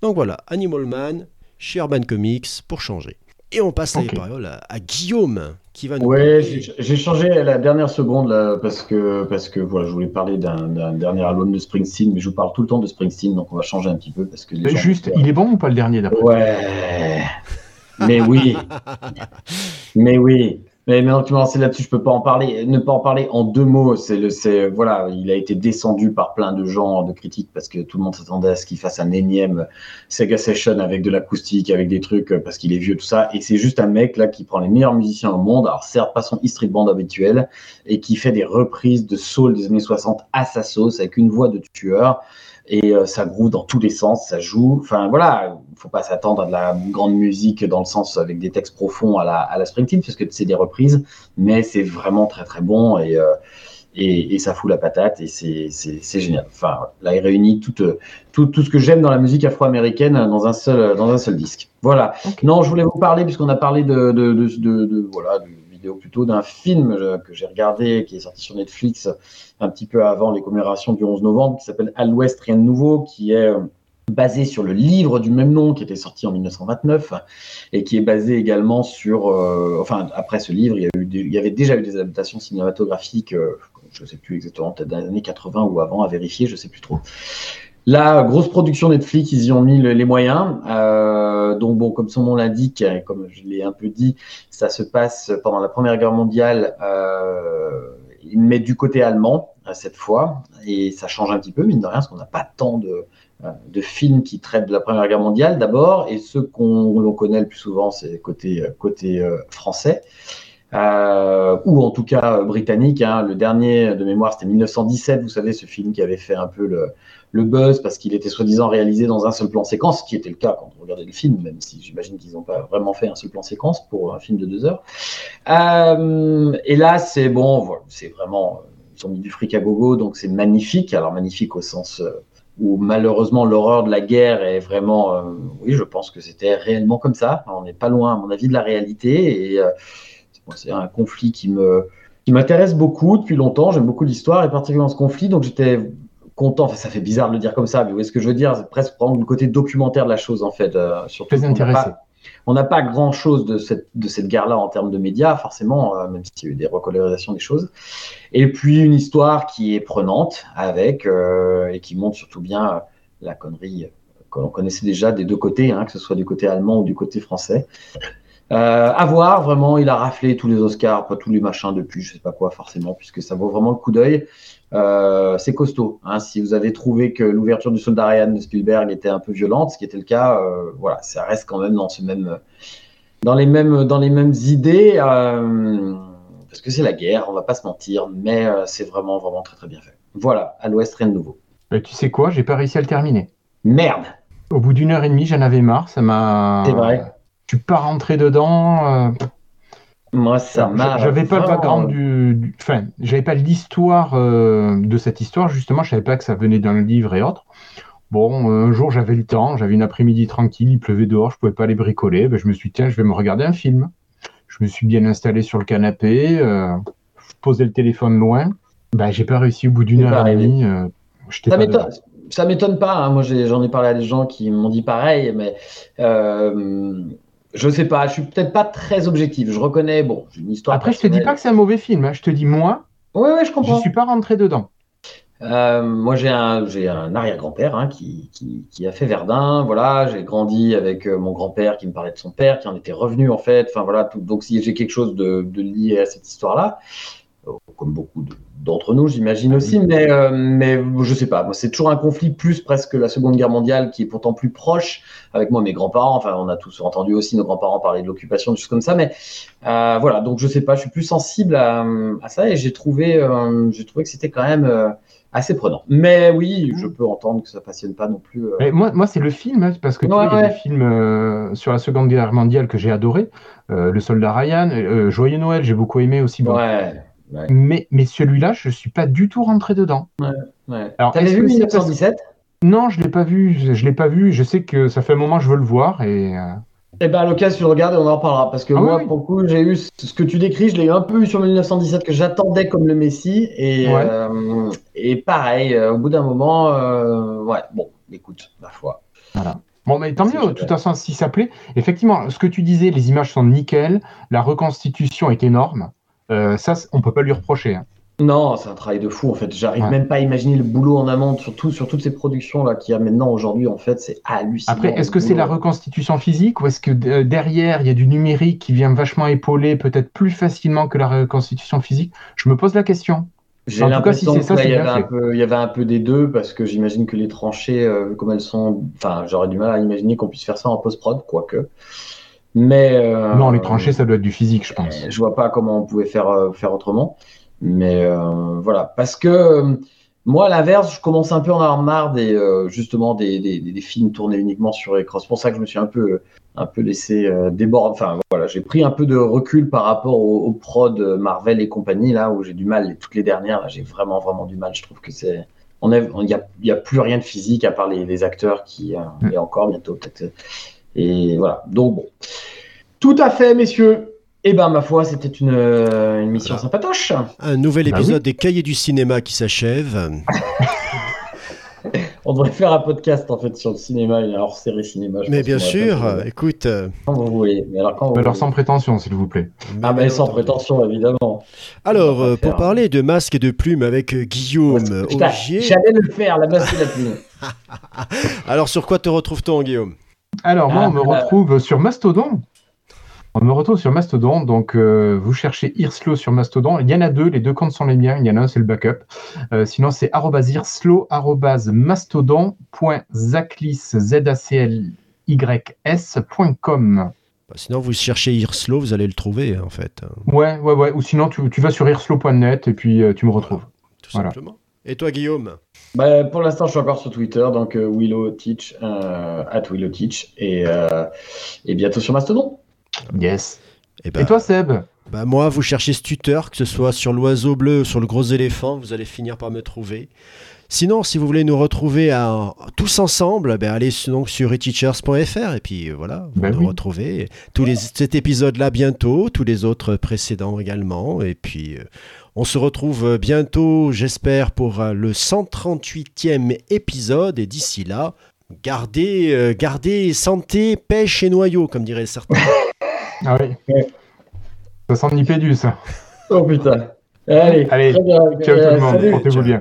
Donc voilà, Animal Man chez Urban Comics pour changer. Et on passe la parole à, à Guillaume qui va nous Ouais, parler- j'ai j'ai changé à la dernière seconde là, parce que, parce que voilà, je voulais parler d'un dernier album de Springsteen, mais je vous parle tout le temps de Springsteen, donc on va changer un petit peu parce que les Euh, gens- Juste, il est bon ou pas le dernier d'après Ouais. Mais oui. (laughs) Mais oui. Mais maintenant que tu m'as lancé là-dessus, je peux pas en parler, ne pas en parler en deux mots. C'est le, c'est voilà, il a été descendu par plein de gens, de critiques, parce que tout le monde s'attendait à ce qu'il fasse un énième Sega Session avec de l'acoustique, avec des trucs, parce qu'il est vieux, tout ça. Et c'est juste un mec là qui prend les meilleurs musiciens au monde. Alors certes, pas son E Street Band habituel, et qui fait des reprises de soul des années 60 à sa sauce avec une voix de tueur et euh, ça groove dans tous les sens, ça joue. Enfin voilà, il faut pas s'attendre à de la grande musique dans le sens avec des textes profonds à la, à la Springsteen, parce que c'est des reprises, mais c'est vraiment très très bon et, euh, et, et, ça fout la patate et c'est génial. Enfin, là, il réunit tout, tout, tout ce que j'aime dans la musique afro-américaine dans un seul dans un seul disque. Voilà. Okay. Non, je voulais vous parler puisqu'on a parlé de, de, de, de, de voilà. De, vidéo plutôt d'un film que j'ai regardé qui est sorti sur Netflix un petit peu avant les commémorations du 11 novembre qui s'appelle À l'Ouest rien de nouveau qui est basé sur le livre du même nom qui était sorti en 1929 et qui est basé également sur euh, enfin après ce livre il y, avait déjà eu des adaptations cinématographiques euh, je ne sais plus exactement peut-être dans les années 80 ou avant à vérifier je sais plus trop la grosse production Netflix, ils y ont mis le, les moyens. Euh, donc bon, comme son nom l'indique, comme je l'ai un peu dit, ça se passe pendant la Première Guerre mondiale. Euh, met du côté allemand cette fois, et ça change un petit peu, mine de rien, parce qu'on n'a pas tant de, de films qui traitent de la Première Guerre mondiale d'abord, et ceux qu'on connaît le plus souvent, c'est côté, côté euh, français. Euh, ou en tout cas britannique. Hein. Le dernier de mémoire, c'était 1917, vous savez, ce film qui avait fait un peu le, buzz parce qu'il était soi-disant réalisé dans un seul plan séquence, ce qui était le cas quand on regardait le film, même si j'imagine qu'ils n'ont pas vraiment fait un seul plan séquence pour un film de deux heures. Euh, et là, c'est bon, c'est vraiment, ils ont mis du fric à gogo, donc c'est magnifique. Alors magnifique au sens euh, où malheureusement l'horreur de la guerre est vraiment, euh, oui, je pense que c'était réellement comme ça. On n'est pas loin, à mon avis, de la réalité et euh, c'est un conflit qui me qui m'intéresse beaucoup depuis longtemps. J'aime beaucoup l'histoire et particulièrement ce conflit. Donc j'étais content. Enfin, ça fait bizarre de le dire comme ça, mais vous voyez ce que je veux dire C'est presque prendre le côté documentaire de la chose en fait. Euh, surtout Très intéressé. On n'a pas, pas, grand chose de cette, de cette guerre-là en termes de médias, forcément, euh, même s'il y a eu des recolorisations des choses. Et puis une histoire qui est prenante avec euh, et qui montre surtout bien la connerie que l'on connaissait déjà des deux côtés, hein, que ce soit du côté allemand ou du côté français. Euh, à voir, vraiment, il a raflé tous les Oscars, pas tous les machins depuis, je sais pas quoi forcément, puisque ça vaut vraiment le coup d'œil. Euh, c'est costaud. Hein. Si vous avez trouvé que l'ouverture du Soldat Ryan de Spielberg était un peu violente, ce qui était le cas, euh, voilà, ça reste quand même dans ce même, dans les mêmes, dans les mêmes idées, euh, parce que c'est la guerre, on va pas se mentir, mais c'est vraiment, vraiment très très bien fait. Voilà, à l'Ouest rien de nouveau. Bah, tu sais quoi, j'ai pas réussi à le terminer. Merde. Au bout d'une heure et demie, j'en avais marre, ça m'a. C'est vrai. Je suis pas rentré dedans. Euh... Moi, ça m'a. J'avais pas le background du, du. Enfin, j'avais pas l'histoire euh, de cette histoire, justement. Je savais pas que ça venait d'un livre et autres. Bon, un jour, j'avais le temps, j'avais une après-midi tranquille, il pleuvait dehors, je pouvais pas aller bricoler. Ben, je me suis dit, tiens, je vais me regarder un film. Je me suis bien installé sur le canapé, euh, posé le téléphone loin. Ben, j'ai pas réussi au bout d'une heure et demie. Euh, ça m'étonne. Ça m'étonne pas. Hein. Moi, j'en ai, ai, parlé à des gens qui m'ont dit pareil, mais euh, je sais pas, je suis peut-être pas très objectif. Je reconnais, bon, j'ai une histoire. Après, je te dis pas que c'est un mauvais film. Hein. Je te dis moi. Oui, oui, je comprends. Je suis pas rentré dedans. Euh, moi, j'ai un, j'ai un arrière-grand-père hein, qui, qui, qui, a fait Verdun. Voilà, j'ai grandi avec euh, mon grand-père qui me parlait de son père, qui en était revenu en fait. Enfin voilà, tout, donc si j'ai quelque chose de, de, lié à cette histoire-là, comme beaucoup d'entre nous, j'imagine aussi. Mais, euh, mais je sais pas. Moi, c'est toujours un conflit plus presque la Seconde Guerre mondiale, qui est pourtant plus proche avec moi, mes grands-parents. Enfin, on a tous entendu aussi nos grands-parents parler de l'occupation, des choses comme ça. Mais euh, voilà, donc je sais pas. Je suis plus sensible à, à ça et j'ai trouvé, euh, j'ai trouvé que c'était quand même euh, assez prenant. Mais oui, je peux entendre que ça passionne pas non plus. Moi, moi c'est le film, hein, parce que tu Ouais, vois, il y a des films euh, sur la Seconde Guerre mondiale que j'ai adoré. Euh, le Soldat Ryan, euh, Joyeux Noël, j'ai beaucoup aimé aussi. bon. Ouais. Ouais. Mais, mais celui-là, je suis pas du tout rentré dedans. ouais. Alors, T'avais vu que c'est parce- 1917 Non, je l'ai pas vu. Je, l'ai pas vu. Je sais que ça fait un moment que je veux le voir et. euh, Eh ben, à l'occasion, tu le regardes et on en reparlera. Parce que Ah moi, oui, pour le coup, j'ai eu ce que tu décris, je l'ai un peu eu sur 1917 que j'attendais comme le Messie. Et, Ouais. euh, et pareil, euh, au bout d'un moment, euh, ouais, bon, écoute, ma foi. Bon, mais tant mieux, de toute façon, si ça plaît. Effectivement, ce que tu disais, les images sont nickel, la reconstitution est énorme. Euh, ça, on peut pas lui reprocher. hein. Non, c'est un travail de fou en fait. J'arrive Ouais. même pas à imaginer le boulot en amont, surtout sur toutes ces productions là qu'il y a maintenant aujourd'hui. En fait, c'est hallucinant. Après, est-ce que c'est la reconstitution physique ou est-ce que euh, derrière, il y a du numérique qui vient vachement épauler peut-être plus facilement que la reconstitution physique? Je me pose la question. J'ai En tout cas, si l'impression c'est que ça, là, c'est il y y avait un peu des deux parce que j'imagine que les tranchées, euh, comme elles sont, enfin, j'aurais du mal à imaginer qu'on puisse faire ça en post-prod, quoique. Mais euh, Non, les tranchées, ça doit être du physique, je pense. Euh, Je vois pas comment on pouvait faire, euh, faire autrement. Mais euh, voilà. Parce que euh, moi, à l'inverse, je commence un peu en avoir marre des, euh, justement des, des, des- films tournés uniquement sur écran. C'est pour ça que je me suis un peu, un peu laissé euh, déborder. Enfin, voilà, j'ai pris un peu de recul par rapport aux, aux prods Marvel et compagnie, là, où j'ai du mal. Toutes les dernières, là, j'ai vraiment, vraiment du mal. Je trouve que c'est. On est- Il n'y a, il y a plus rien de physique à part les, les acteurs qui. euh, Mm. Et encore bientôt, peut-être. Et voilà. Donc, bon. Tout à fait, messieurs. Eh ben, ma foi, c'était une, euh, une mission Voilà. sympatoche. Un nouvel Bah épisode oui. des Cahiers du cinéma qui s'achève. (laughs) On devrait faire un podcast en fait sur le cinéma, une hors série cinéma. je Mais bien sûr, écoute. euh, Quand vous voulez. Mais alors, quand vous Mais alors voulez. sans prétention, s'il vous plaît. Ah, mais sans entendu. prétention, évidemment. Alors, euh, pour parler de masques et de plumes avec Guillaume Augier. J'allais le faire, la masse et la plume. (laughs) Alors, sur quoi te retrouve-t-on, Guillaume? Alors, moi, Ah, on me bah. retrouve sur Mastodon. On me retrouve sur Mastodon, donc euh, vous cherchez Irslo sur Mastodon. Il y en a deux, les deux comptes sont les miens. Il y en a un, c'est le backup. Euh, sinon, c'est arrobase irslo, arrobase mastodon.zaclis, z a c l y s.com. Bah, Sinon, vous cherchez Irslo, vous allez le trouver, hein, en fait. Ouais, ouais, ouais. Ou sinon, tu, tu vas sur irslo.net et puis euh, tu me retrouves. tout Voilà. simplement. Et toi, Guillaume? Bah, pour l'instant, je suis encore sur Twitter, donc euh, Willow Teach, euh, at Willow Teach, et, euh, et bientôt sur Mastodon. Yes. Eh ben, Et toi, Seb? bah, Moi, vous cherchez ce tuteur, que ce soit sur l'oiseau bleu ou sur le gros éléphant, vous allez finir par me trouver. Sinon, si vous voulez nous retrouver à- tous ensemble, ben, allez donc sur eteachers.fr et puis euh, voilà, vous Ben nous oui. retrouvez. Tous les, cet épisode-là bientôt, tous les autres précédents également. Et puis, euh, on se retrouve bientôt, j'espère, pour euh, le 138e épisode. Et d'ici là, gardez, euh, gardez santé, pêche et noyau, comme diraient certains. (laughs) Ah oui. Ça sent Nipédu, ça. Oh putain. Allez, Allez. Ciao tout le monde, portez-vous bien.